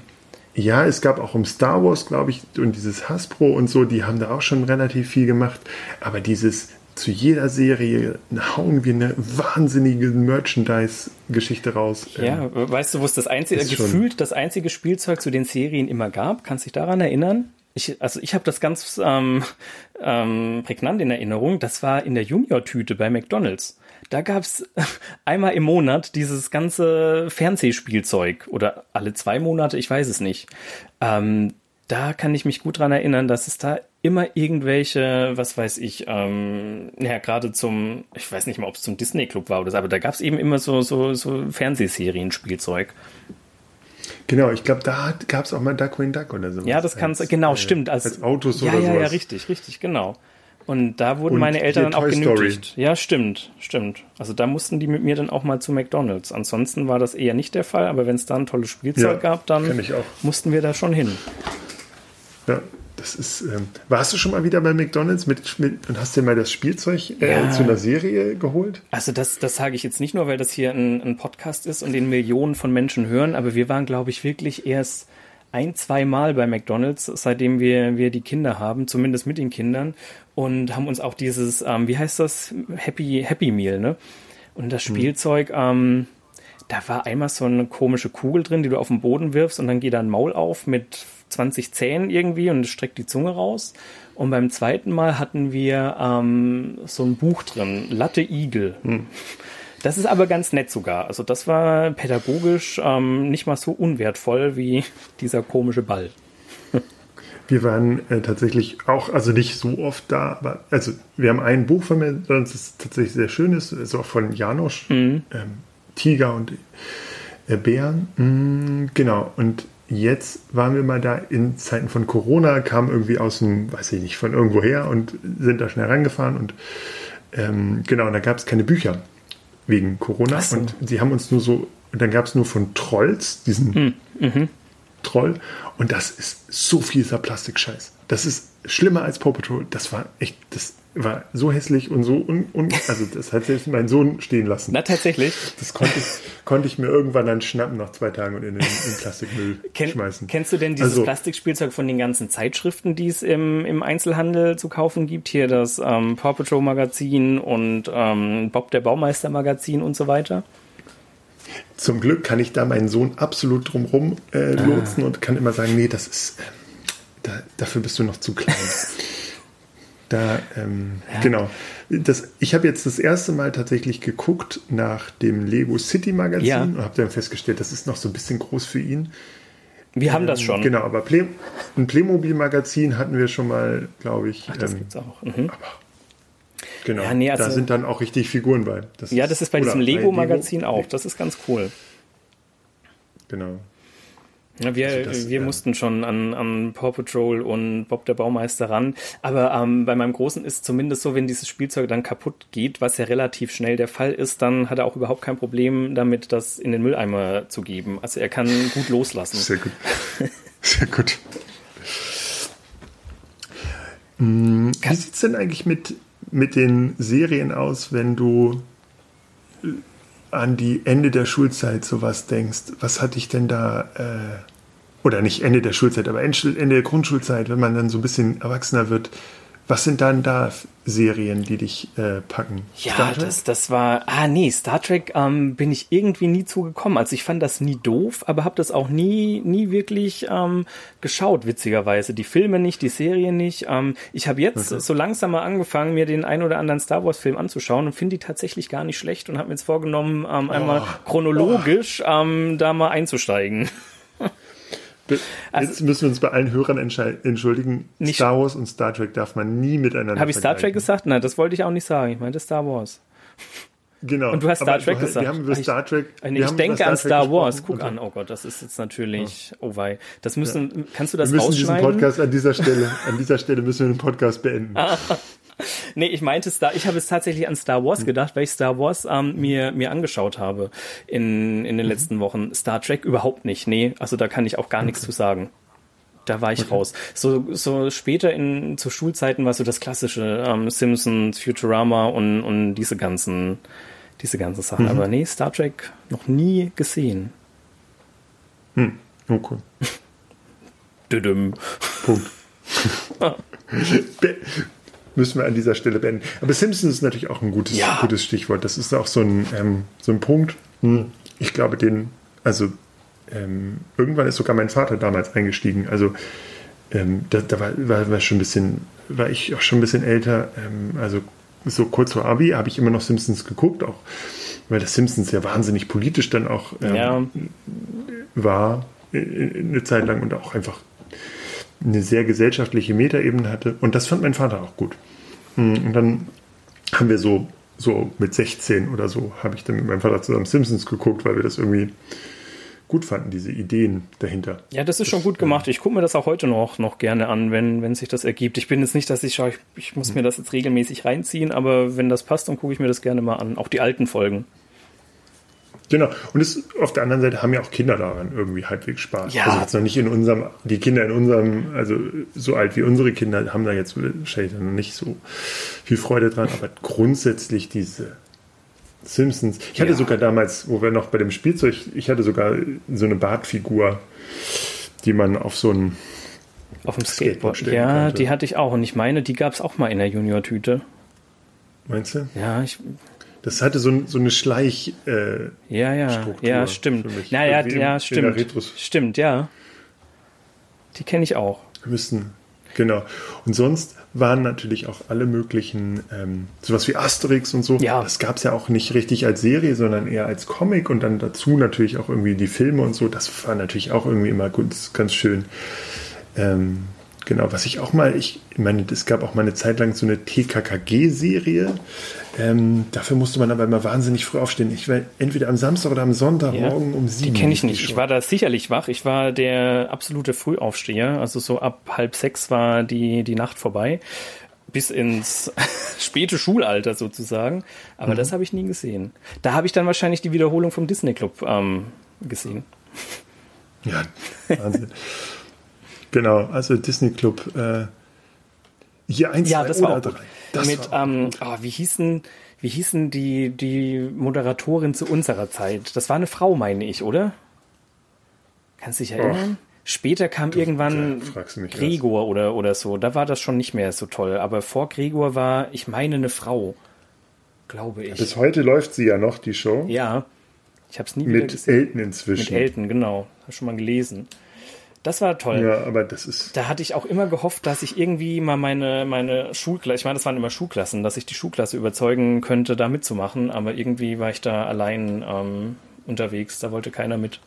ja, es gab auch um Star Wars, glaube ich, und dieses Hasbro und so, die haben da auch schon relativ viel gemacht. Aber dieses zu jeder Serie hauen wir eine wahnsinnige Merchandise-Geschichte raus. Ja, ähm, weißt du, wo es das einzige, gefühlt das einzige Spielzeug zu den Serien immer gab? Kannst du dich daran erinnern? Ich, also ich habe das ganz ähm, ähm, prägnant in Erinnerung. Das war in der Junior-Tüte bei McDonald's. Da gab's einmal im Monat dieses ganze Fernsehspielzeug oder alle zwei Monate, ich weiß es nicht. Ähm, da kann ich mich gut dran erinnern, dass es da immer irgendwelche, was weiß ich, ähm, ja, gerade zum, ich weiß nicht mal, ob es zum Disney Club war oder so, aber da gab es eben immer so, so, so Fernsehserien-Spielzeug. Genau, ich glaube, da gab es auch mal Duckwing Duck oder so. Ja, das kann genau, äh, stimmt. Als, als Autos ja, oder so. Ja, ja, richtig, richtig, genau. Und da wurden Und meine Eltern dann auch genötigt. Story. Ja, stimmt, stimmt. Also da mussten die mit mir dann auch mal zu McDonalds. Ansonsten war das eher nicht der Fall, aber wenn es da ein tolles Spielzeug ja, gab, dann mussten wir da schon hin. Ja, das ist. Ähm, warst du schon mal wieder bei McDonalds mit, mit und hast dir mal das Spielzeug äh, ja. zu einer Serie geholt? Also das, das sage ich jetzt nicht nur, weil das hier ein, ein Podcast ist und den Millionen von Menschen hören, aber wir waren, glaube ich, wirklich erst ein, zwei Mal bei McDonalds, seitdem wir, wir die Kinder haben, zumindest mit den Kindern, und haben uns auch dieses, ähm, wie heißt das, Happy, Happy Meal, ne? Und das hm. Spielzeug, hm. ähm, da war einmal so eine komische Kugel drin, die du auf den Boden wirfst und dann geht da ein Maul auf mit 20 Zähnen irgendwie und streckt die Zunge raus. Und beim zweiten Mal hatten wir ähm, so ein Buch drin, Latte Igel. Hm. Das ist aber ganz nett sogar. Also das war pädagogisch ähm, nicht mal so unwertvoll wie dieser komische Ball. Wir waren äh, tatsächlich auch, also nicht so oft da, aber also wir haben ein Buch von mir, das tatsächlich sehr schön ist, ist auch von Janosch, mhm. ähm, Tiger und äh, Bären. Mhm, genau, und jetzt waren wir mal da in Zeiten von Corona, kamen irgendwie aus dem, weiß ich nicht, von irgendwo her und sind da schnell rangefahren und ähm, genau, und da gab es keine Bücher. wegen Corona. so. Und sie haben uns nur so, und dann gab es nur von Trolls, diesen Troll. Und das ist so fieser Plastikscheiß. Das ist schlimmer als Paw Patrol. Das war echt, das war so hässlich und so un, un also das hat selbst mein Sohn stehen lassen. Na, tatsächlich. Das konnte ich, konnte ich mir irgendwann dann schnappen nach zwei Tagen und in den, in Plastikmüll Ken, schmeißen. Kennst du denn dieses Also- Plastikspielzeug von den ganzen Zeitschriften, die es im, im Einzelhandel zu kaufen gibt? Hier das ähm, Paw Patrol Magazin und ähm, Bob der Baumeister Magazin und so weiter? Zum Glück kann ich da meinen Sohn absolut drumrum äh, Ah. lotsen und kann immer sagen, nee, das ist, ähm, da, dafür bist du noch zu klein. Da, ähm, genau. Das, ich habe jetzt das erste Mal tatsächlich geguckt nach dem Lego City Magazin Ja. und habe dann festgestellt, das ist noch so ein bisschen groß für ihn. Wir haben das schon. Genau, aber Play, ein Playmobil Magazin hatten wir schon mal, glaube ich. Das ähm, gibt's auch. Mhm. genau, Ja, nee, da also- sind dann auch richtig Figuren bei. Ja, das ist bei diesem Lego-Magazin auch. Das ist ganz cool. Genau. Ja, wir Also das, wir ja. mussten schon an, an Paw Patrol und Bob der Baumeister ran. Aber ähm, bei meinem Großen ist zumindest so, wenn dieses Spielzeug dann kaputt geht, was ja relativ schnell der Fall ist, dann hat er auch überhaupt kein Problem damit, das in den Mülleimer zu geben. Also er kann gut loslassen. Sehr gut. Sehr gut. Hm, Wie sieht es denn eigentlich mit, mit den Serien aus, wenn du äh, an die Ende der Schulzeit sowas denkst? Was hatte ich denn da, äh, oder nicht Ende der Schulzeit, aber Ende Ende der Grundschulzeit, wenn man dann so ein bisschen erwachsener wird, was sind dann da Serien, die dich äh, packen? Ja, das, das war. Ah, nee, Star Trek ähm, bin ich irgendwie nie zugekommen. Also ich fand das nie doof, aber habe das auch nie, nie wirklich ähm, geschaut, witzigerweise. Die Filme nicht, die Serie nicht. Ähm, ich habe jetzt so langsam mal angefangen, mir den ein oder anderen Star Wars-Film anzuschauen und finde die tatsächlich gar nicht schlecht und habe mir jetzt vorgenommen, ähm, einmal chronologisch ähm, da mal einzusteigen. Jetzt müssen wir uns bei allen Hörern entschuldigen. Nicht- Star Wars und Star Trek darf man nie miteinander Habe ich Star Trek gesagt? Nein, das wollte ich auch nicht sagen. Ich meinte Star Wars. Genau. Und du hast Star Aber Trek du- gesagt. Wir haben über Ich- Star Trek. Ich haben denke über an Trek Star Wars. gesprochen Guck an. Oh Gott, das ist jetzt natürlich. Oh wei. Das müssen. Kannst du das Wir müssen diesen rausschneiden? Podcast an dieser Stelle, an dieser Stelle müssen wir den Podcast beenden. Ah. Nee, ich meinte Star, ich habe es tatsächlich an Star Hm. Wars gedacht, weil ich Star Wars ähm, mir, mir angeschaut habe in, in den Mhm. letzten Wochen. Star Trek überhaupt nicht. Nee, also da kann ich auch gar nichts zu sagen. Da war ich raus. So, so später in, zu Schulzeiten war so das klassische ähm, Simpsons, Futurama und, und diese ganzen, diese ganzen Sachen. Mhm. Aber nee, Star Trek noch nie gesehen. Okay. Düdüm. Punkt. Be müssen wir an dieser Stelle beenden. Aber Simpsons ist natürlich auch ein gutes, Ja. gutes Stichwort. Das ist auch so ein, ähm, so ein Punkt. Hm, Ich glaube, den, also ähm, irgendwann ist sogar mein Vater damals eingestiegen. Also ähm, da, da war, war, war schon ein bisschen, war ich auch schon ein bisschen älter. Ähm, also so kurz vor Abi habe ich immer noch Simpsons geguckt, auch weil das Simpsons ja wahnsinnig politisch dann auch ähm, Ja, war äh, eine Zeit lang und auch einfach eine sehr gesellschaftliche Metaebene hatte. Und das fand mein Vater auch gut. Mm, Und dann haben wir so, so mit 16 oder so, habe ich dann mit meinem Vater zusammen Simpsons geguckt, weil wir das irgendwie gut fanden, diese Ideen dahinter. Ja, das ist schon gut gemacht. Ich gucke mir das auch heute noch, noch gerne an, wenn, wenn sich das ergibt. Ich bin jetzt nicht, dass ich schaue, ich, ich muss mir das jetzt regelmäßig reinziehen, aber wenn das passt, dann gucke ich mir das gerne mal an. Auch die alten Folgen. Genau. Und es, auf der anderen Seite haben ja auch Kinder daran irgendwie halbwegs Spaß. Ja. Also jetzt noch nicht in unserem, die Kinder in unserem, also so alt wie unsere Kinder haben da jetzt wahrscheinlich noch nicht so viel Freude dran, aber grundsätzlich diese Simpsons. Ich hatte Ja. sogar damals, wo wir noch bei dem Spielzeug, ich hatte sogar so eine Bartfigur, die man auf so ein, Auf dem Skateboard Skateboard. Ja, konnte. die hatte ich auch. Und ich meine, die gab es auch mal in der Junior-Tüte. meinst du? Ja, ich, Das hatte so, so eine Schleich, äh, ja, ja. Struktur Ja, stimmt. Irgendwie ja, in der stimmt. Stimmt, ja. Die kenne ich auch. müssen. Genau. Und sonst waren natürlich auch alle möglichen, ähm, sowas wie Asterix und so. Ja. Das gab es ja auch nicht richtig als Serie, sondern eher als Comic und dann dazu natürlich auch irgendwie die Filme und so. Das war natürlich auch irgendwie immer gut, ganz schön. Ähm, genau, was ich auch mal, ich meine, es gab auch mal eine Zeit lang so eine TKKG-Serie. Ähm, dafür musste man aber immer wahnsinnig früh aufstehen. Ich war entweder am Samstag oder am Sonntagmorgen um Die sieben. kenne ich nicht. Ich war da sicherlich wach. Ich war der absolute Frühaufsteher. Also so ab halb sechs war die, die Nacht vorbei. bis ins späte Schulalter sozusagen. Aber mhm. das habe ich nie gesehen. Da habe ich dann wahrscheinlich die Wiederholung vom Disney Club ähm, gesehen. Ja, Wahnsinn. genau, also Disney Club. Äh, hier eins, ja, das war auch drei. Das Mit, war ähm, oh, wie hießen, wie hießen die, die Moderatorin zu unserer Zeit? Das war eine Frau, meine ich, oder? Kannst du dich erinnern? Oh. Später kam du, irgendwann Gregor oder, oder so. Da war das schon nicht mehr so toll. Aber vor Gregor war, ich meine, eine Frau. Glaube ich. Bis heute läuft sie ja noch, die Show. Ja. Ich habe es nie Mit wieder gesehen. Mit Elton inzwischen. Mit Elton, genau. Habe schon mal gelesen. Das war toll. Ja, aber das ist. Da hatte ich auch immer gehofft, dass ich irgendwie mal meine, meine Schulklasse, ich meine, das waren immer Schulklassen, dass ich die Schulklasse überzeugen könnte, da mitzumachen, aber irgendwie war ich da allein ähm, unterwegs, da wollte keiner mit.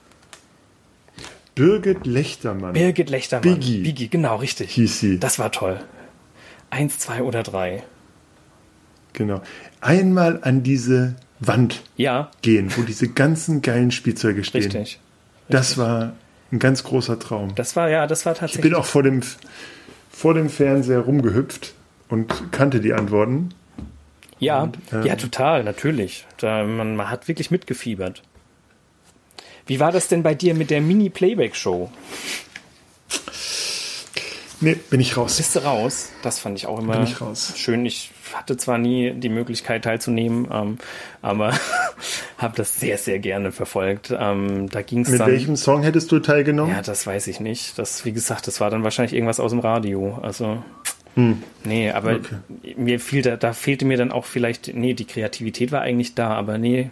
Birgit Lechtermann. Birgit Lechtermann. Biggie. Biggie, genau, richtig. Hieß sie. Das war toll. Eins, zwei oder drei. Genau. Einmal an diese Wand ja. gehen, wo diese ganzen geilen Spielzeuge stehen. Richtig. Richtig. Das war ein ganz großer Traum. Das war ja, das war tatsächlich. Ich bin auch vor dem, vor dem Fernseher rumgehüpft und kannte die Antworten. Ja, und, ähm, ja, total, natürlich. Da, man, man hat wirklich mitgefiebert. Wie war das denn bei dir mit der Mini-Playback-Show? Nee, bin ich raus. Bist du raus? Das fand ich auch immer bin ich raus. schön. Ich hatte zwar nie die Möglichkeit teilzunehmen, ähm, aber habe das sehr, sehr gerne verfolgt. Ähm, da ging's Mit dann, welchem Song hättest du teilgenommen? Ja, das weiß ich nicht. Das, wie gesagt, das war dann wahrscheinlich irgendwas aus dem Radio. Also hm. Nee, aber okay. mir fiel da, da fehlte mir dann auch vielleicht, nee, die Kreativität war eigentlich da, aber nee,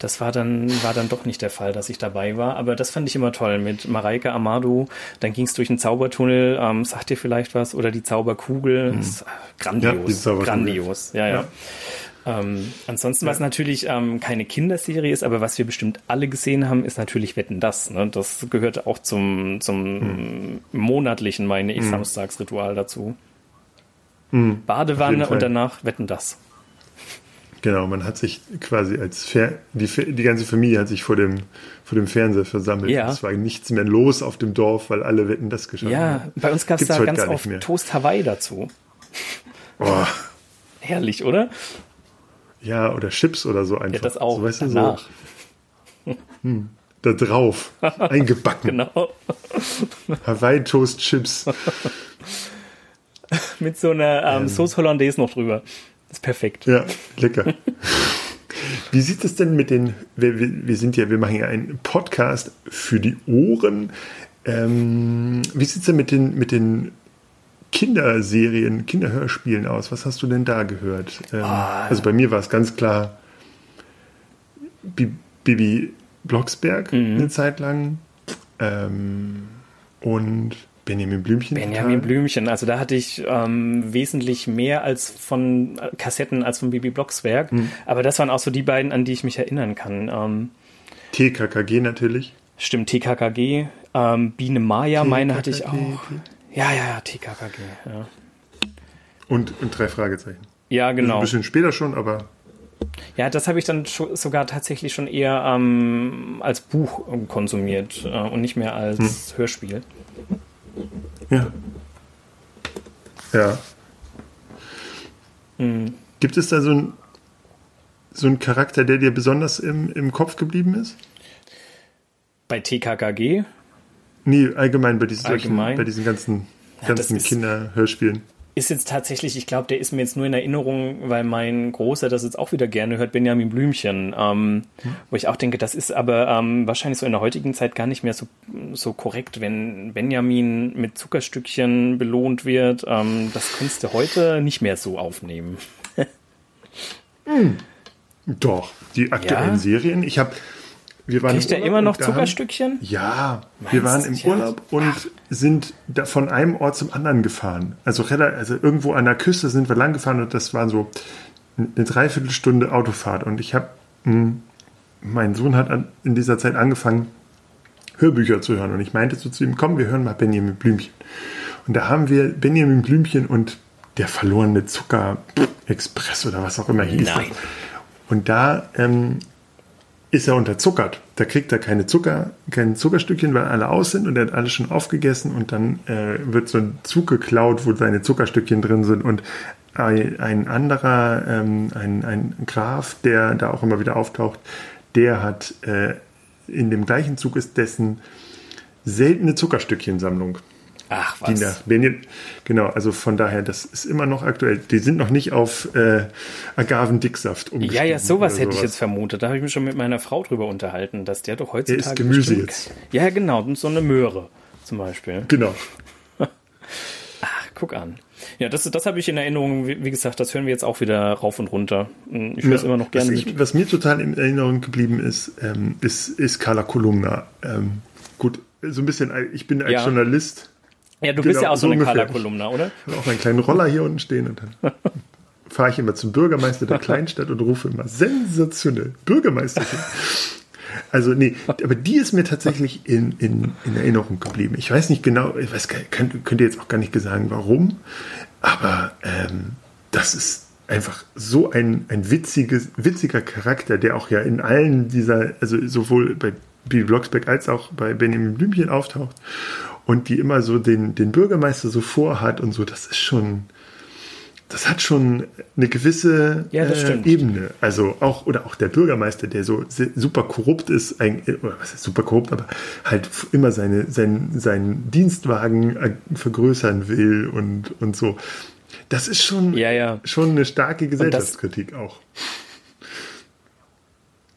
das war dann, war dann doch nicht der Fall, dass ich dabei war. Aber das fand ich immer toll mit Mareike Amado. Dann ging es durch den Zaubertunnel. Ähm, sagt ihr vielleicht was? Oder die Zauberkugel. Mhm. grandios. Ja, grandios. Ja, ja. ja. Ähm, ansonsten, ja. was natürlich ähm, keine Kinderserie ist, aber was wir bestimmt alle gesehen haben, ist natürlich Wetten das. Ne? Das gehört auch zum, zum mhm. monatlichen, meine ich, mhm. Samstagsritual dazu. Mhm. Badewanne und danach Wetten das. Genau, man hat sich quasi als Fer die, die ganze Familie hat sich vor dem, vor dem Fernseher versammelt. Ja. Es war nichts mehr los auf dem Dorf, weil alle Wetten das geschaut ja, haben. Ja, bei uns gab es da ganz oft Toast Hawaii dazu. Oh. Herrlich, oder? Ja, oder Chips oder so einfach. Ja, das auch. So, weißt du, so. Hm, da drauf, eingebacken. genau. Hawaii Toast Chips. Mit so einer ähm, ähm. Sauce Hollandaise noch drüber ist perfekt. Ja, lecker. Wie sieht es denn mit den, wir, wir, sind ja, wir machen ja einen Podcast für die Ohren. Ähm, wie sieht es denn mit den, mit den Kinderserien, Kinderhörspielen aus? Was hast du denn da gehört? Ähm, ah. Also bei mir war es ganz klar Bibi Blocksberg mhm. eine Zeit lang. Ähm, und Benjamin Blümchen? Benjamin. Blümchen, also da hatte ich ähm, wesentlich mehr als von Kassetten als von Bibi Blocksberg. Hm. Aber das waren auch so die beiden, an die ich mich erinnern kann. Ähm, TKKG natürlich. Stimmt, TKKG. Ähm, Biene Maya, TKKG. meine hatte ich auch. Ja, ja, ja, TKKG. Ja. Und, und drei Fragezeichen. Ja, genau. Ein bisschen später schon, aber. Ja, das habe ich dann sogar tatsächlich schon eher ähm, als Buch konsumiert äh, und nicht mehr als hm. Hörspiel. Ja. Ja. Mhm. Gibt es da so einen so Charakter, der dir besonders im, im Kopf geblieben ist? Bei TKKG? Nee, allgemein bei diesen, allgemein? Solchen, bei diesen ganzen, ganzen ja, Kinderhörspielen ist jetzt tatsächlich, ich glaube, der ist mir jetzt nur in Erinnerung, weil mein Großer das jetzt auch wieder gerne hört, Benjamin Blümchen. Ähm, hm. Wo ich auch denke, das ist aber ähm, wahrscheinlich so in der heutigen Zeit gar nicht mehr so, so korrekt, wenn Benjamin mit Zuckerstückchen belohnt wird. Ähm, das kannst du heute nicht mehr so aufnehmen. hm. Doch, die aktuellen ja? Serien. Ich habe wir waren Kriegt er immer noch Zuckerstückchen? ja, Meinst wir waren im Urlaub ja? und sind da von einem Ort zum anderen gefahren. Also, also irgendwo an der Küste sind wir lang gefahren und das war so eine Dreiviertelstunde Autofahrt. Und ich habe, hm, mein Sohn hat in dieser Zeit angefangen, Hörbücher zu hören. Und ich meinte so zu ihm, komm, wir hören mal Benjamin Blümchen. Und da haben wir Benjamin Blümchen und der verlorene Zucker Express oder was auch immer hieß. Nein. Und da ähm, ist er unterzuckert. Da kriegt er keine Zucker, kein Zuckerstückchen, weil alle aus sind und er hat alles schon aufgegessen und dann äh, wird so ein Zug geklaut, wo seine Zuckerstückchen drin sind und ein, anderer, ähm, ein, ein Graf, der da auch immer wieder auftaucht, der hat äh, in dem gleichen Zug ist dessen seltene Zuckerstückchensammlung. Ach, was? Die nach genau, also von daher, das ist immer noch aktuell. Die sind noch nicht auf äh, Agavendicksaft umgestiegen. Ja, ja, sowas hätte ich jetzt vermutet. Da habe ich mich schon mit meiner Frau drüber unterhalten, dass der doch heutzutage. Der ist Gemüse jetzt. Ja, genau, so eine Möhre zum Beispiel. Genau. Ach, guck an. Ja, das, das habe ich in Erinnerung. Wie, gesagt, das hören wir jetzt auch wieder rauf und runter. Ich höre es immer noch gerne was, ich, was mir total in Erinnerung geblieben ist, ähm, ist, ist Carla Kolumna. Ähm, gut, so ein bisschen, ich bin als ja. Journalist ja, du bist genau, ja auch so, eine Color-Kolumna, oder? Ich habe auch einen kleinen Roller hier unten stehen und dann fahre ich immer zum Bürgermeister der Kleinstadt und rufe immer sensationell Bürgermeisterchen. Also nee, aber die ist mir tatsächlich in, in, in Erinnerung geblieben. Ich weiß nicht genau, ich weiß, könnt, könnt ihr jetzt auch gar nicht sagen, warum, aber ähm, das ist einfach so ein, ein witziges, witziger Charakter, der auch ja in allen dieser, also sowohl bei Bibi Blocksberg als auch bei Benjamin Blümchen auftaucht und die immer so den, den Bürgermeister so vorhat und so, das ist schon, das hat schon eine gewisse ja, äh, Ebene. Also auch, oder auch der Bürgermeister, der so super korrupt ist, oder was ist super korrupt, aber halt immer seine, sein, seinen Dienstwagen äh, vergrößern will und, und so. Das ist schon, ja, ja. schon eine starke Gesellschaftskritik das, auch.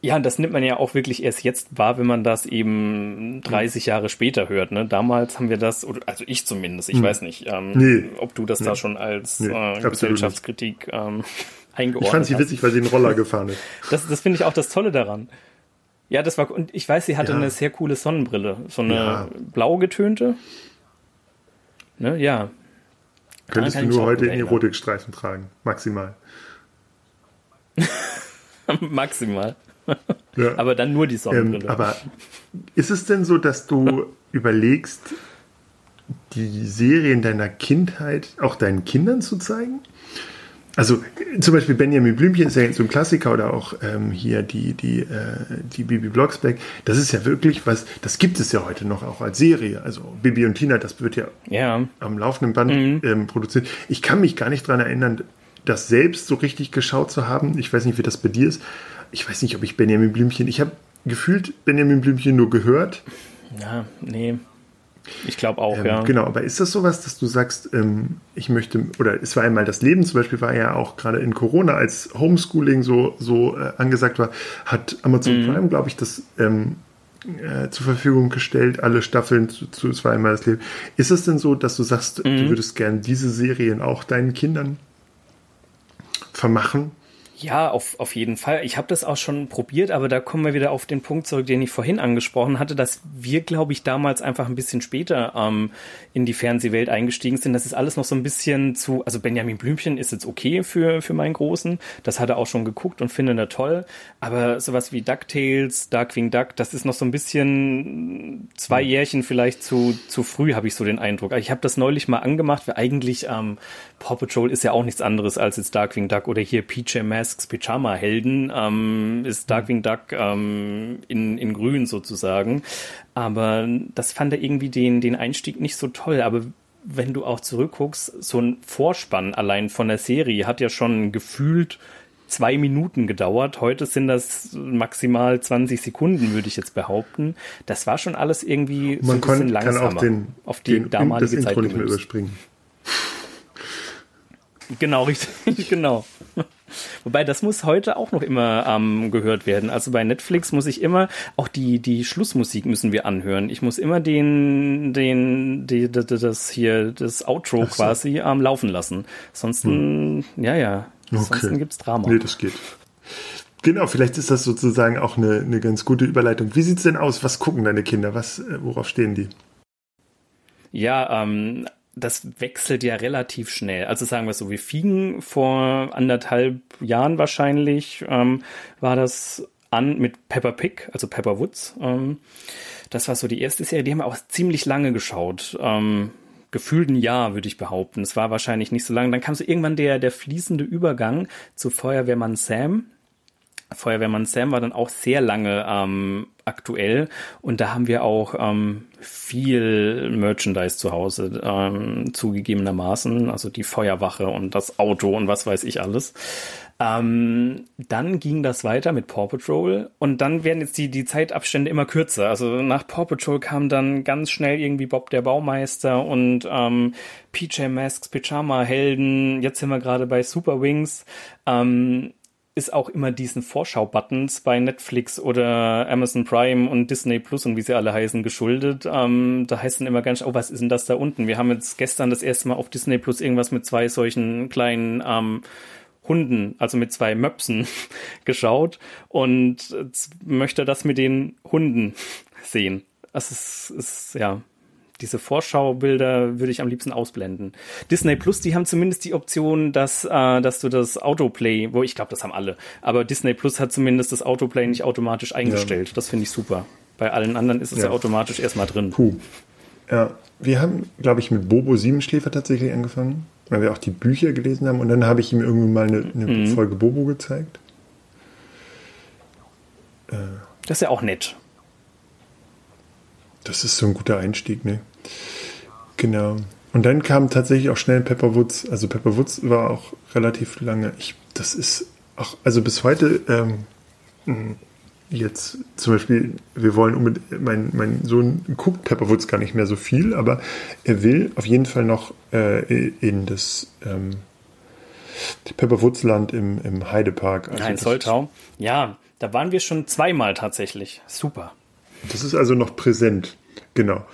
Ja, und das nimmt man ja auch wirklich erst jetzt wahr, wenn man das eben 30 Jahre später hört. Ne? Damals haben wir das, also ich zumindest, ich hm. weiß nicht, ähm, nee. ob du das nee. da schon als nee, äh, Gesellschaftskritik ähm, eingeordnet hast. Ich fand sie witzig, weil sie einen Roller gefahren ist. Das, das finde ich auch das Tolle daran. Ja, das war, und ich weiß, sie hatte ja. eine sehr coole Sonnenbrille. So eine ja. blau getönte. Ne, ja. Könntest du nur heute in Erotikstreifen tragen, maximal. maximal. Ja. aber dann nur die Sonnenbrille. Ähm, aber ist es denn so, dass du überlegst, die Serien deiner Kindheit auch deinen Kindern zu zeigen? Also zum Beispiel Benjamin Blümchen ist ja jetzt so ein Klassiker oder auch ähm, hier die, die, äh, die Bibi Blocksberg. Das ist ja wirklich was, das gibt es ja heute noch auch als Serie. Also Bibi und Tina, das wird ja, ja. am laufenden Band mhm. ähm, produziert. Ich kann mich gar nicht daran erinnern, das selbst so richtig geschaut zu haben. Ich weiß nicht, wie das bei dir ist ich weiß nicht, ob ich Benjamin Blümchen, ich habe gefühlt Benjamin Blümchen nur gehört. Ja, nee. Ich glaube auch, ähm, ja. Genau, aber ist das sowas, dass du sagst, ähm, ich möchte, oder es war einmal das Leben, zum Beispiel war ja auch gerade in Corona, als Homeschooling so, so äh, angesagt war, hat Amazon mhm. Prime, glaube ich, das ähm, äh, zur Verfügung gestellt, alle Staffeln zu, zu zweimal das Leben. Ist es denn so, dass du sagst, mhm. du würdest gern diese Serien auch deinen Kindern vermachen? Ja, auf, auf jeden Fall. Ich habe das auch schon probiert, aber da kommen wir wieder auf den Punkt zurück, den ich vorhin angesprochen hatte, dass wir, glaube ich, damals einfach ein bisschen später ähm, in die Fernsehwelt eingestiegen sind. Das ist alles noch so ein bisschen zu, also Benjamin Blümchen ist jetzt okay für, für meinen Großen. Das hat er auch schon geguckt und findet er toll. Aber sowas wie DuckTales, Darkwing Duck, das ist noch so ein bisschen zwei Jährchen vielleicht zu, zu früh, habe ich so den Eindruck. Ich habe das neulich mal angemacht, weil eigentlich ähm, Paw Patrol ist ja auch nichts anderes als jetzt Darkwing Duck oder hier PJ Masks Pyjama Helden ähm, ist Darkwing Duck ähm, in, in grün sozusagen. Aber das fand er irgendwie den, den Einstieg nicht so toll. Aber wenn du auch zurückguckst, so ein Vorspann allein von der Serie hat ja schon gefühlt zwei Minuten gedauert. Heute sind das maximal 20 Sekunden, würde ich jetzt behaupten. Das war schon alles irgendwie Man so ein bisschen langsamer kann auch den, auf die den, damalige das Zeit Intro nicht mehr überspringen. Genau, richtig, genau. Wobei, das muss heute auch noch immer ähm, gehört werden. Also bei Netflix muss ich immer, auch die, die Schlussmusik müssen wir anhören. Ich muss immer den, den, die, das hier, das Outro so. quasi ähm, laufen lassen. Sonst, hm. ja, ja, okay. sonst gibt's Drama. Nee, das geht. Genau, vielleicht ist das sozusagen auch eine, eine ganz gute Überleitung. Wie sieht's denn aus? Was gucken deine Kinder? Was, äh, worauf stehen die? Ja, ähm, das wechselt ja relativ schnell. Also sagen wir so, wir fingen vor anderthalb Jahren wahrscheinlich, ähm, war das an mit Pepper Pig, also Pepper Woods. Ähm, das war so die erste Serie, die haben wir auch ziemlich lange geschaut. Ähm, gefühlt ein Jahr, würde ich behaupten. Es war wahrscheinlich nicht so lange. Dann kam so irgendwann der, der fließende Übergang zu Feuerwehrmann Sam. Feuerwehrmann Sam war dann auch sehr lange ähm, aktuell und da haben wir auch ähm, viel Merchandise zu Hause ähm, zugegebenermaßen, also die Feuerwache und das Auto und was weiß ich alles. Ähm, dann ging das weiter mit Paw Patrol und dann werden jetzt die, die Zeitabstände immer kürzer. Also nach Paw Patrol kam dann ganz schnell irgendwie Bob der Baumeister und ähm, PJ Masks, Pyjama Helden. Jetzt sind wir gerade bei Super Wings. Ähm, ist auch immer diesen Vorschau-Buttons bei Netflix oder Amazon Prime und Disney Plus und wie sie alle heißen geschuldet. Ähm, da heißt dann immer ganz, oh, was ist denn das da unten? Wir haben jetzt gestern das erste Mal auf Disney Plus irgendwas mit zwei solchen kleinen ähm, Hunden, also mit zwei Möpsen geschaut und möchte das mit den Hunden sehen. Das ist, ist ja, diese Vorschaubilder würde ich am liebsten ausblenden. Disney Plus, die haben zumindest die Option, dass, äh, dass du das Autoplay, wo ich glaube, das haben alle, aber Disney Plus hat zumindest das Autoplay nicht automatisch eingestellt. Ja. Das finde ich super. Bei allen anderen ist es ja, ja automatisch erstmal drin. Puh. Ja, wir haben, glaube ich, mit Bobo Siebenschläfer tatsächlich angefangen weil wir auch die Bücher gelesen haben. Und dann habe ich ihm irgendwie mal eine, eine mhm. Folge Bobo gezeigt. Äh, das ist ja auch nett. Das ist so ein guter Einstieg, ne? Genau. Und dann kam tatsächlich auch schnell Pepper Woods. Also Pepper Woods war auch relativ lange. Ich, das ist auch, also bis heute ähm, jetzt zum Beispiel, wir wollen unbedingt, mein, mein Sohn guckt Pepperwoods gar nicht mehr so viel, aber er will auf jeden Fall noch äh, in das ähm, Pepperwoodsland im, im Heidepark. Also in Soltau. Ja, da waren wir schon zweimal tatsächlich. Super. Das ist also noch präsent, genau.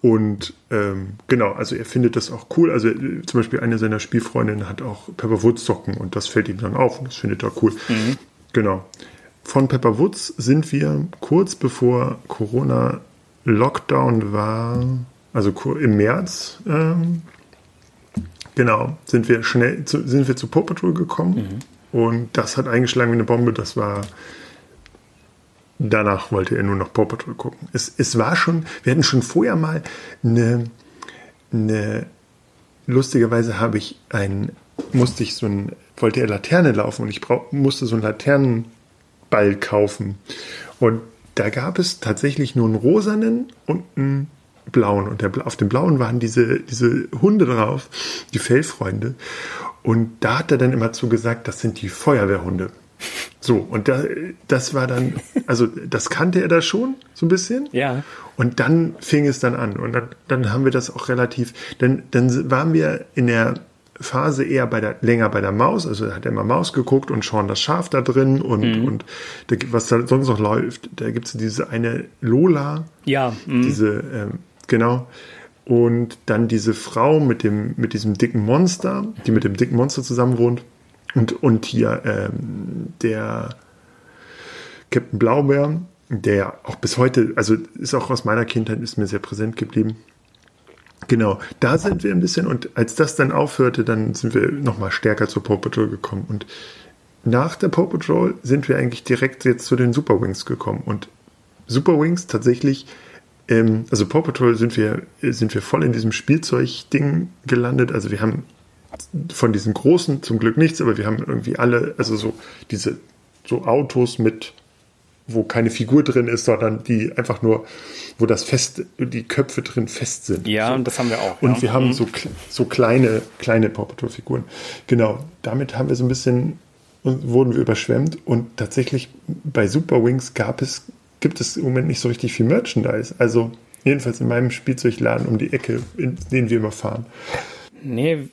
Und ähm, genau, also er findet das auch cool. Also äh, zum Beispiel eine seiner Spielfreundinnen hat auch Pepperwoods Socken und das fällt ihm dann auf und das findet er cool. Mhm. Genau von Pepper Woods sind wir kurz bevor Corona Lockdown war, also im März, ähm, genau, sind wir schnell zu, sind wir zu Paw Patrol gekommen mhm. und das hat eingeschlagen wie eine Bombe. Das war danach wollte er nur noch Paw Patrol gucken. Es, es war schon, wir hatten schon vorher mal eine, eine lustigerweise habe ich ein, musste ich so ein, wollte er Laterne laufen und ich brauch, musste so ein Laternen Ball kaufen. Und da gab es tatsächlich nur einen rosanen und einen blauen. Und der, auf dem blauen waren diese, diese Hunde drauf, die Fellfreunde. Und da hat er dann immer zu gesagt, das sind die Feuerwehrhunde. So, und da, das war dann, also das kannte er da schon, so ein bisschen. Ja. Und dann fing es dann an. Und dann, dann haben wir das auch relativ, dann, dann waren wir in der Phase eher bei der, länger bei der Maus, also hat er immer Maus geguckt und Sean das Schaf da drin und, mhm. und da, was da sonst noch läuft, da gibt es diese eine Lola. Ja. Mhm. Diese, ähm, genau. Und dann diese Frau mit dem, mit diesem dicken Monster, die mit dem dicken Monster zusammen wohnt. Und, und hier ähm, der Captain Blaubeer, der auch bis heute, also ist auch aus meiner Kindheit, ist mir sehr präsent geblieben. Genau, da sind wir ein bisschen und als das dann aufhörte, dann sind wir nochmal stärker zur Paw Patrol gekommen. Und nach der Paw Patrol sind wir eigentlich direkt jetzt zu den Super Wings gekommen. Und Super Wings tatsächlich, ähm, also Paw Patrol sind wir, sind wir voll in diesem Spielzeug-Ding gelandet, also wir haben von diesen großen zum Glück nichts, aber wir haben irgendwie alle, also so diese so Autos mit wo keine Figur drin ist, sondern die einfach nur, wo das fest, die Köpfe drin fest sind. Ja, so. und das haben wir auch. Und ja. wir haben mhm. so, so kleine, kleine Paw Patrol Figuren. Genau. Damit haben wir so ein bisschen, wurden wir überschwemmt und tatsächlich bei Super Wings gab es, gibt es im Moment nicht so richtig viel Merchandise. Also jedenfalls in meinem Spielzeugladen um die Ecke, in den wir immer fahren. Nee,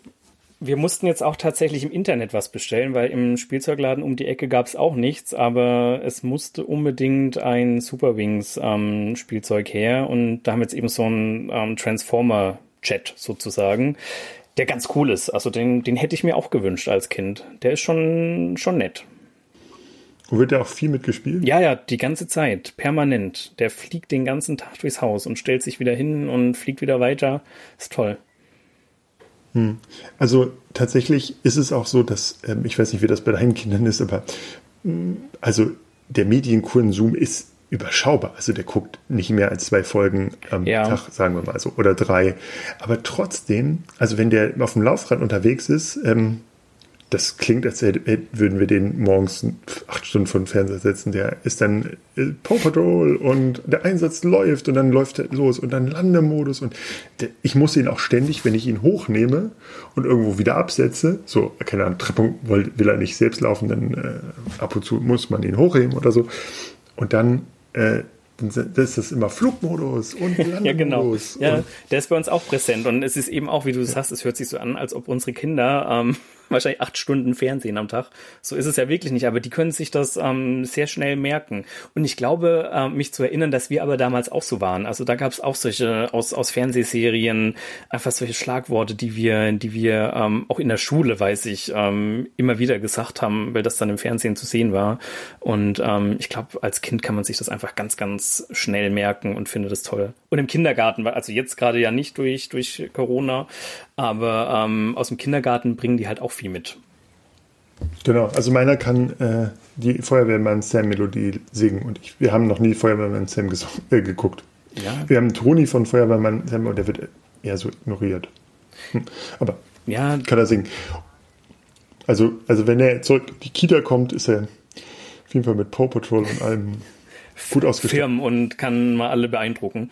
wir mussten jetzt auch tatsächlich im Internet was bestellen, weil im Spielzeugladen um die Ecke gab es auch nichts, aber es musste unbedingt ein Super Wings ähm, Spielzeug her und da haben wir jetzt eben so einen ähm, Transformer Chat sozusagen, der ganz cool ist. Also den, den hätte ich mir auch gewünscht als Kind. Der ist schon, schon nett. Und wird der auch viel mitgespielt? Ja, ja, die ganze Zeit, permanent. Der fliegt den ganzen Tag durchs Haus und stellt sich wieder hin und fliegt wieder weiter. Ist toll. Hm. Also tatsächlich ist es auch so, dass, ähm, ich weiß nicht, wie das bei deinen Kindern ist, aber hm, also der Medienkonsum ist überschaubar. Also der guckt nicht mehr als zwei Folgen am ja. Tag, sagen wir mal so, oder drei. Aber trotzdem, also wenn der auf dem Laufrad unterwegs ist, ähm, das klingt, als würden wir den morgens acht Stunden vor den Fernseher setzen. Der ist dann äh, Paw Patrol und der Einsatz läuft und dann läuft er los und dann Landemodus und ich muss ihn auch ständig, wenn ich ihn hochnehme und irgendwo wieder absetze, so, keine Ahnung, Treppe will, er nicht selbst laufen, dann äh, ab und zu muss man ihn hochheben oder so. Und dann äh, dann ist das immer Flugmodus und Landemodus. ja, genau. Ja, der ist bei uns auch präsent und es ist eben auch, wie du sagst, es hört sich so an, als ob unsere Kinder ähm, wahrscheinlich acht Stunden Fernsehen am Tag. So ist es ja wirklich nicht, aber die können sich das ähm, sehr schnell merken. Und ich glaube, äh, mich zu erinnern, dass wir aber damals auch so waren. Also da gab es auch solche aus, aus Fernsehserien, einfach solche Schlagworte, die wir, die wir ähm, auch in der Schule, weiß ich, ähm, immer wieder gesagt haben, weil das dann im Fernsehen zu sehen war. Und ähm, ich glaube, als Kind kann man sich das einfach ganz, ganz schnell merken und finde das toll. Und im Kindergarten, also jetzt gerade ja nicht durch, durch Corona, aber ähm, aus dem Kindergarten bringen die halt auch viel mit. Genau, also meiner kann äh, die Feuerwehrmann Sam Melodie singen und ich, wir haben noch nie Feuerwehrmann Sam äh, geguckt. Ja. Wir haben Toni von Feuerwehrmann Sam und der wird eher so ignoriert. Hm. Aber ja. kann er singen. Also, also wenn er zurück in die Kita kommt, ist er auf jeden Fall mit Paw Patrol und allem gut ausgestattet. Firmen und kann mal alle beeindrucken.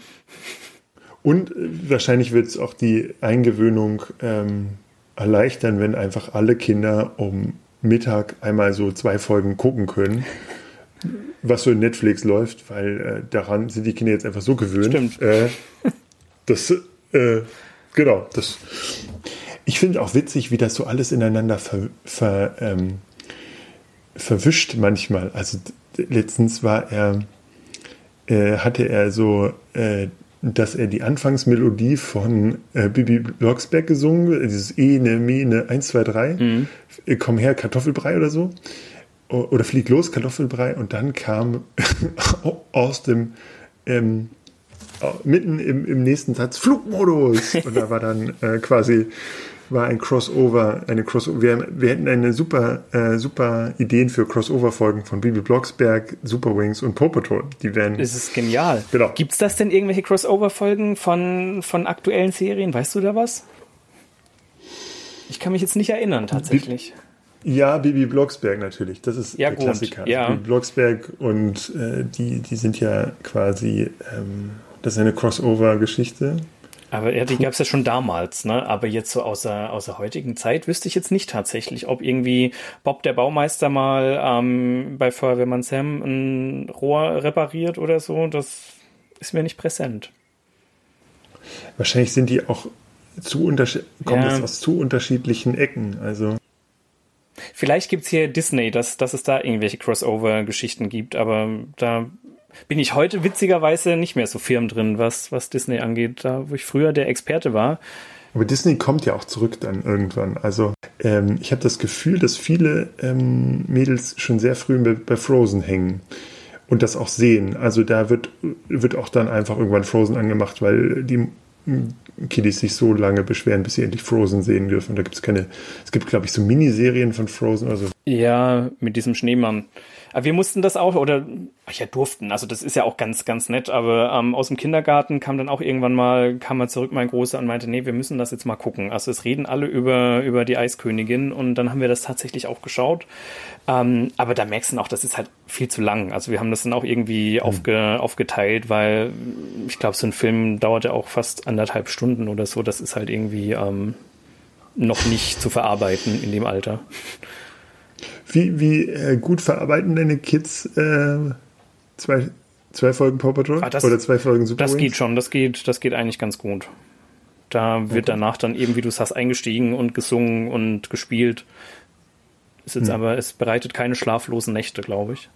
Und äh, wahrscheinlich wird es auch die Eingewöhnung ähm, erleichtern, wenn einfach alle Kinder um Mittag einmal so zwei Folgen gucken können, was so in Netflix läuft, weil äh, daran sind die Kinder jetzt einfach so gewöhnt. Stimmt. Äh, das, äh, genau, das. Ich finde auch witzig, wie das so alles ineinander ver, ver, ähm, verwischt manchmal. Also letztens war er, äh, hatte er so äh, dass er die Anfangsmelodie von äh, Bibi Blocksberg gesungen, dieses E, ne, Me, ne, 1, 2, 3, mhm. komm her, Kartoffelbrei oder so, oder flieg los, Kartoffelbrei, und dann kam aus dem, ähm, mitten im, im nächsten Satz Flugmodus, und da war dann äh, quasi war ein Crossover, eine Crossover. Wir, wir hätten eine super, äh, super Ideen für Crossover-Folgen von Bibi Blocksberg, Super Wings und Paw Patrol. Die werden. Das ist genial. Genau. Gibt es das denn irgendwelche Crossover-Folgen von, von aktuellen Serien? Weißt du da was? Ich kann mich jetzt nicht erinnern, tatsächlich. Ja, Bibi Blocksberg natürlich. Das ist ja, der gut. Klassiker. Ja. Bibi Blocksberg und äh, die, die sind ja quasi, ähm, das ist eine Crossover-Geschichte. Aber ja, die gab es ja schon damals, ne? Aber jetzt so aus der, aus der heutigen Zeit wüsste ich jetzt nicht tatsächlich, ob irgendwie Bob der Baumeister mal ähm, bei Feuerwehrmann Sam ein Rohr repariert oder so. Das ist mir nicht präsent. Wahrscheinlich sind die auch zu unterschiedlich, kommt ja. aus zu unterschiedlichen Ecken. Also. Vielleicht gibt's hier Disney, dass, dass es da irgendwelche Crossover-Geschichten gibt, aber da bin ich heute witzigerweise nicht mehr so firm drin, was, was Disney angeht, da wo ich früher der Experte war. Aber Disney kommt ja auch zurück dann irgendwann. Also ähm, ich habe das Gefühl, dass viele ähm, Mädels schon sehr früh bei, bei Frozen hängen und das auch sehen. Also da wird, wird auch dann einfach irgendwann Frozen angemacht, weil die Kiddies sich so lange beschweren, bis sie endlich Frozen sehen dürfen. Da gibt es keine, es gibt, glaube ich, so Miniserien von Frozen oder so. Ja, mit diesem Schneemann. Aber wir mussten das auch, oder ja, durften, also das ist ja auch ganz, ganz nett, aber ähm, aus dem Kindergarten kam dann auch irgendwann mal, kam mal zurück mein Großer und meinte, nee, wir müssen das jetzt mal gucken. Also es reden alle über, über die Eiskönigin und dann haben wir das tatsächlich auch geschaut. Ähm, aber da merkst du dann auch, das ist halt viel zu lang. Also wir haben das dann auch irgendwie mhm. aufge, aufgeteilt, weil ich glaube, so ein Film dauert ja auch fast anderthalb Stunden oder so. Das ist halt irgendwie ähm, noch nicht zu verarbeiten in dem Alter. Wie, wie äh, gut verarbeiten deine Kids äh, zwei, zwei Folgen Paw Patrol? Ah, das, Oder zwei Folgen Super Das Wings? geht schon, das geht, das geht eigentlich ganz gut. Da wird okay. danach dann eben, wie du es hast, eingestiegen und gesungen und gespielt. Ist jetzt hm. aber, es bereitet keine schlaflosen Nächte, glaube ich.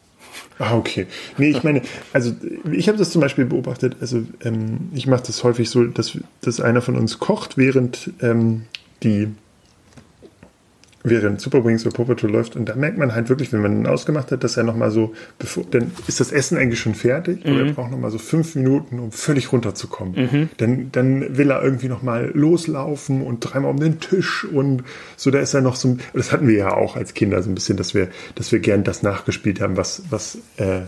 Ah, okay. Nee, ich meine, also ich habe das zum Beispiel beobachtet, also ähm, ich mache das häufig so, dass, dass einer von uns kocht, während ähm, die während Super Wings oder Paw läuft. Und da merkt man halt wirklich, wenn man ihn ausgemacht hat, dass er nochmal so, bevor, dann ist das Essen eigentlich schon fertig, mhm. aber er braucht nochmal so fünf Minuten, um völlig runterzukommen. Mhm. Dann, dann will er irgendwie nochmal loslaufen und dreimal um den Tisch und so, da ist er noch so, das hatten wir ja auch als Kinder so ein bisschen, dass wir, dass wir gern das nachgespielt haben, was, was, äh,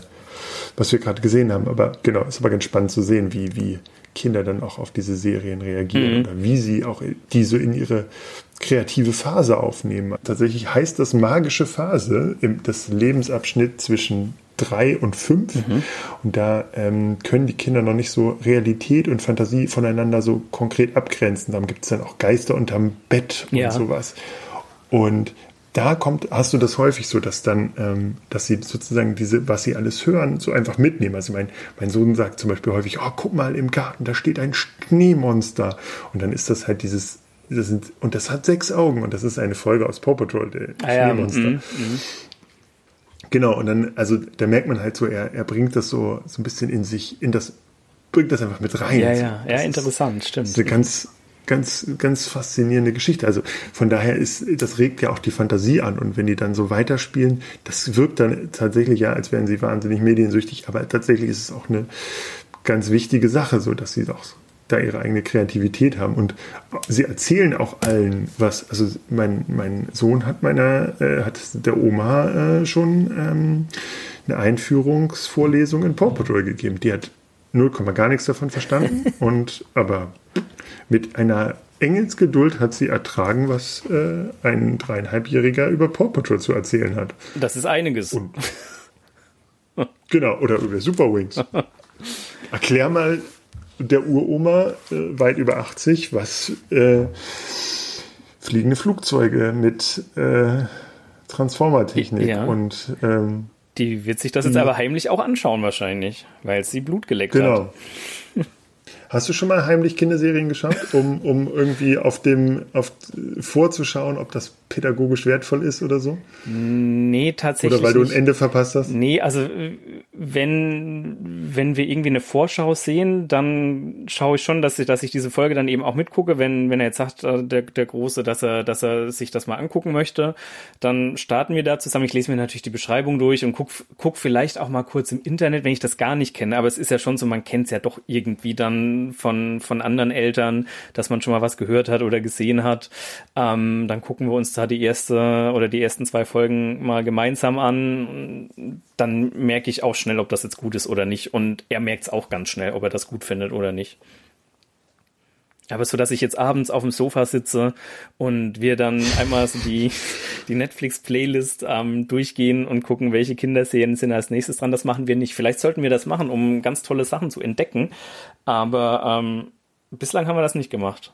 was wir gerade gesehen haben. Aber genau, ist aber ganz spannend zu sehen, wie, wie Kinder dann auch auf diese Serien reagieren mhm. oder wie sie auch diese in ihre kreative Phase aufnehmen. Tatsächlich heißt das magische Phase, im, das Lebensabschnitt zwischen drei und fünf. Mhm. Und da ähm, können die Kinder noch nicht so Realität und Fantasie voneinander so konkret abgrenzen. Dann gibt es dann auch Geister unterm Bett und ja. sowas. Und da kommt, hast du das häufig so, dass dann, ähm, dass sie sozusagen diese, was sie alles hören, so einfach mitnehmen. Also mein, mein Sohn sagt zum Beispiel häufig, oh, guck mal im Garten, da steht ein Schneemonster. Und dann ist das halt dieses, das sind, und das hat sechs Augen und das ist eine Folge aus Paw Patrol, der ah, Schneemonster. Ja, mm, mm. Genau, und dann, also da merkt man halt so, er, er bringt das so, so ein bisschen in sich, in das, bringt das einfach mit rein. Ja, ja, ja, interessant, ist, stimmt. Das ist eine ganz, ganz, ganz faszinierende Geschichte. Also von daher ist, das regt ja auch die Fantasie an. Und wenn die dann so weiterspielen, das wirkt dann tatsächlich ja, als wären sie wahnsinnig mediensüchtig. Aber tatsächlich ist es auch eine ganz wichtige Sache, so dass sie auch da ihre eigene Kreativität haben. Und sie erzählen auch allen was. Also mein, mein Sohn hat meiner, äh, hat der Oma äh, schon ähm, eine Einführungsvorlesung in Paw Patrol gegeben. Die hat 0, gar nichts davon verstanden. und aber mit einer Engelsgeduld hat sie ertragen, was äh, ein dreieinhalbjähriger über Paw Patrol zu erzählen hat. Das ist einiges. Und, genau, oder über Super Wings. Erklär mal der Uroma, äh, weit über 80, was äh, fliegende Flugzeuge mit äh, Transformertechnik ja. und ähm, die wird sich das jetzt aber heimlich auch anschauen wahrscheinlich, weil sie Blut geleckt genau. hat. Hast du schon mal heimlich Kinderserien geschaut, um, um irgendwie auf dem, auf, vorzuschauen, ob das pädagogisch wertvoll ist oder so? Nee, tatsächlich. Oder weil du ein Ende verpasst hast? Nee, also wenn, wenn wir irgendwie eine Vorschau sehen, dann schaue ich schon, dass ich, dass ich diese Folge dann eben auch mitgucke. Wenn, wenn er jetzt sagt, äh, der, der Große, dass er, dass er sich das mal angucken möchte, dann starten wir da zusammen. Ich lese mir natürlich die Beschreibung durch und guck, guck vielleicht auch mal kurz im Internet, wenn ich das gar nicht kenne. Aber es ist ja schon so, man kennt es ja doch irgendwie dann von, von anderen Eltern, dass man schon mal was gehört hat oder gesehen hat. Ähm, dann gucken wir uns da die erste oder die ersten zwei Folgen mal gemeinsam an. Dann merke ich auch schnell, ob das jetzt gut ist oder nicht. Und er merkt es auch ganz schnell, ob er das gut findet oder nicht. Aber so, dass ich jetzt abends auf dem Sofa sitze und wir dann einmal so die, die Netflix-Playlist ähm, durchgehen und gucken, welche Kinderserien sind als nächstes dran, das machen wir nicht. Vielleicht sollten wir das machen, um ganz tolle Sachen zu entdecken. Aber ähm, bislang haben wir das nicht gemacht.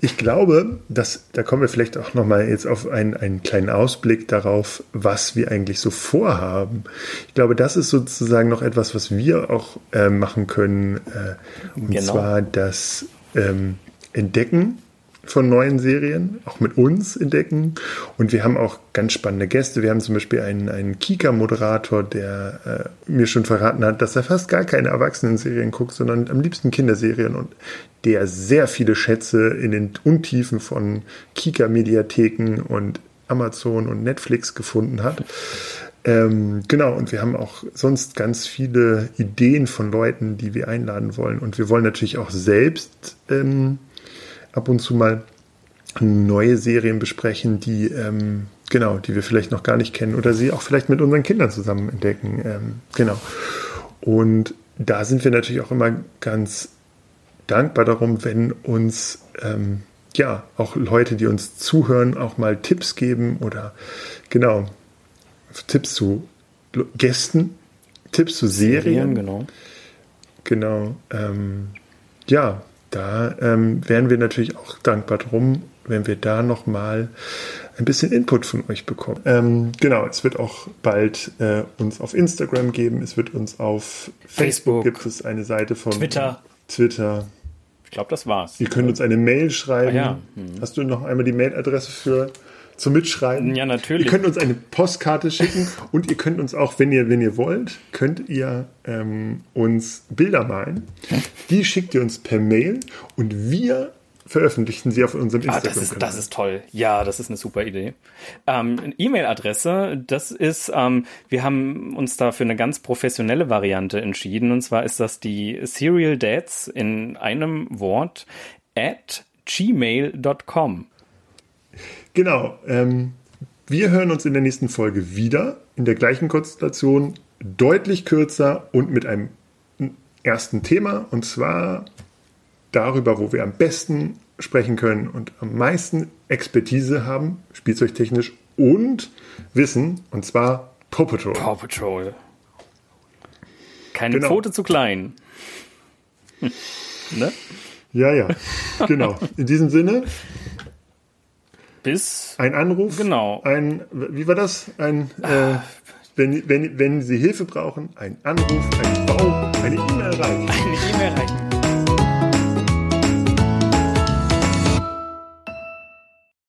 Ich glaube, dass da kommen wir vielleicht auch nochmal jetzt auf einen, einen kleinen Ausblick darauf, was wir eigentlich so vorhaben. Ich glaube, das ist sozusagen noch etwas, was wir auch äh, machen können. Äh, und genau. zwar das ähm, Entdecken von neuen Serien, auch mit uns entdecken. Und wir haben auch ganz spannende Gäste. Wir haben zum Beispiel einen, einen Kika-Moderator, der äh, mir schon verraten hat, dass er fast gar keine Erwachsenen-Serien guckt, sondern am liebsten Kinderserien und der sehr viele Schätze in den Untiefen von Kika-Mediatheken und Amazon und Netflix gefunden hat. Ähm, genau, und wir haben auch sonst ganz viele Ideen von Leuten, die wir einladen wollen. Und wir wollen natürlich auch selbst ähm, ab und zu mal neue Serien besprechen, die ähm, genau, die wir vielleicht noch gar nicht kennen oder sie auch vielleicht mit unseren Kindern zusammen entdecken. Ähm, genau. Und da sind wir natürlich auch immer ganz dankbar darum, wenn uns ähm, ja auch Leute, die uns zuhören, auch mal Tipps geben oder genau Tipps zu Gästen, Tipps zu Serien. Serien genau. Genau. Ähm, ja, da ähm, wären wir natürlich auch dankbar drum, wenn wir da nochmal ein bisschen Input von euch bekommen. Ähm, genau, es wird auch bald äh, uns auf Instagram geben, es wird uns auf Facebook, Facebook gibt es eine Seite von Twitter. Twitter. Ich glaube, das war's. Ihr könnt uns eine Mail schreiben. Ah, ja. mhm. Hast du noch einmal die Mailadresse für zum Mitschreiben. Ja, natürlich. Ihr könnt uns eine Postkarte schicken und ihr könnt uns auch, wenn ihr, wenn ihr wollt, könnt ihr ähm, uns Bilder malen. Die schickt ihr uns per Mail und wir veröffentlichen sie auf unserem Instagram. Ah, das, ist, das ist toll. Ja, das ist eine super Idee. Ähm, E-Mail-Adresse, das ist, ähm, wir haben uns da für eine ganz professionelle Variante entschieden. Und zwar ist das die Serial Dads in einem Wort at gmail.com. Genau. Ähm, wir hören uns in der nächsten Folge wieder, in der gleichen Konstellation. deutlich kürzer und mit einem ersten Thema und zwar darüber, wo wir am besten sprechen können und am meisten Expertise haben, spielzeugtechnisch und Wissen, und zwar Paw Patrol. Paw Patrol. Keine genau. Pfote zu klein. ne? Ja, ja, genau. In diesem Sinne. Bis. Ein Anruf. Genau. Ein, wie war das? Ein, äh, wenn, wenn, wenn Sie Hilfe brauchen, ein Anruf, ein Baum, eine E-Mail reichen. Eine E-Mail reichen.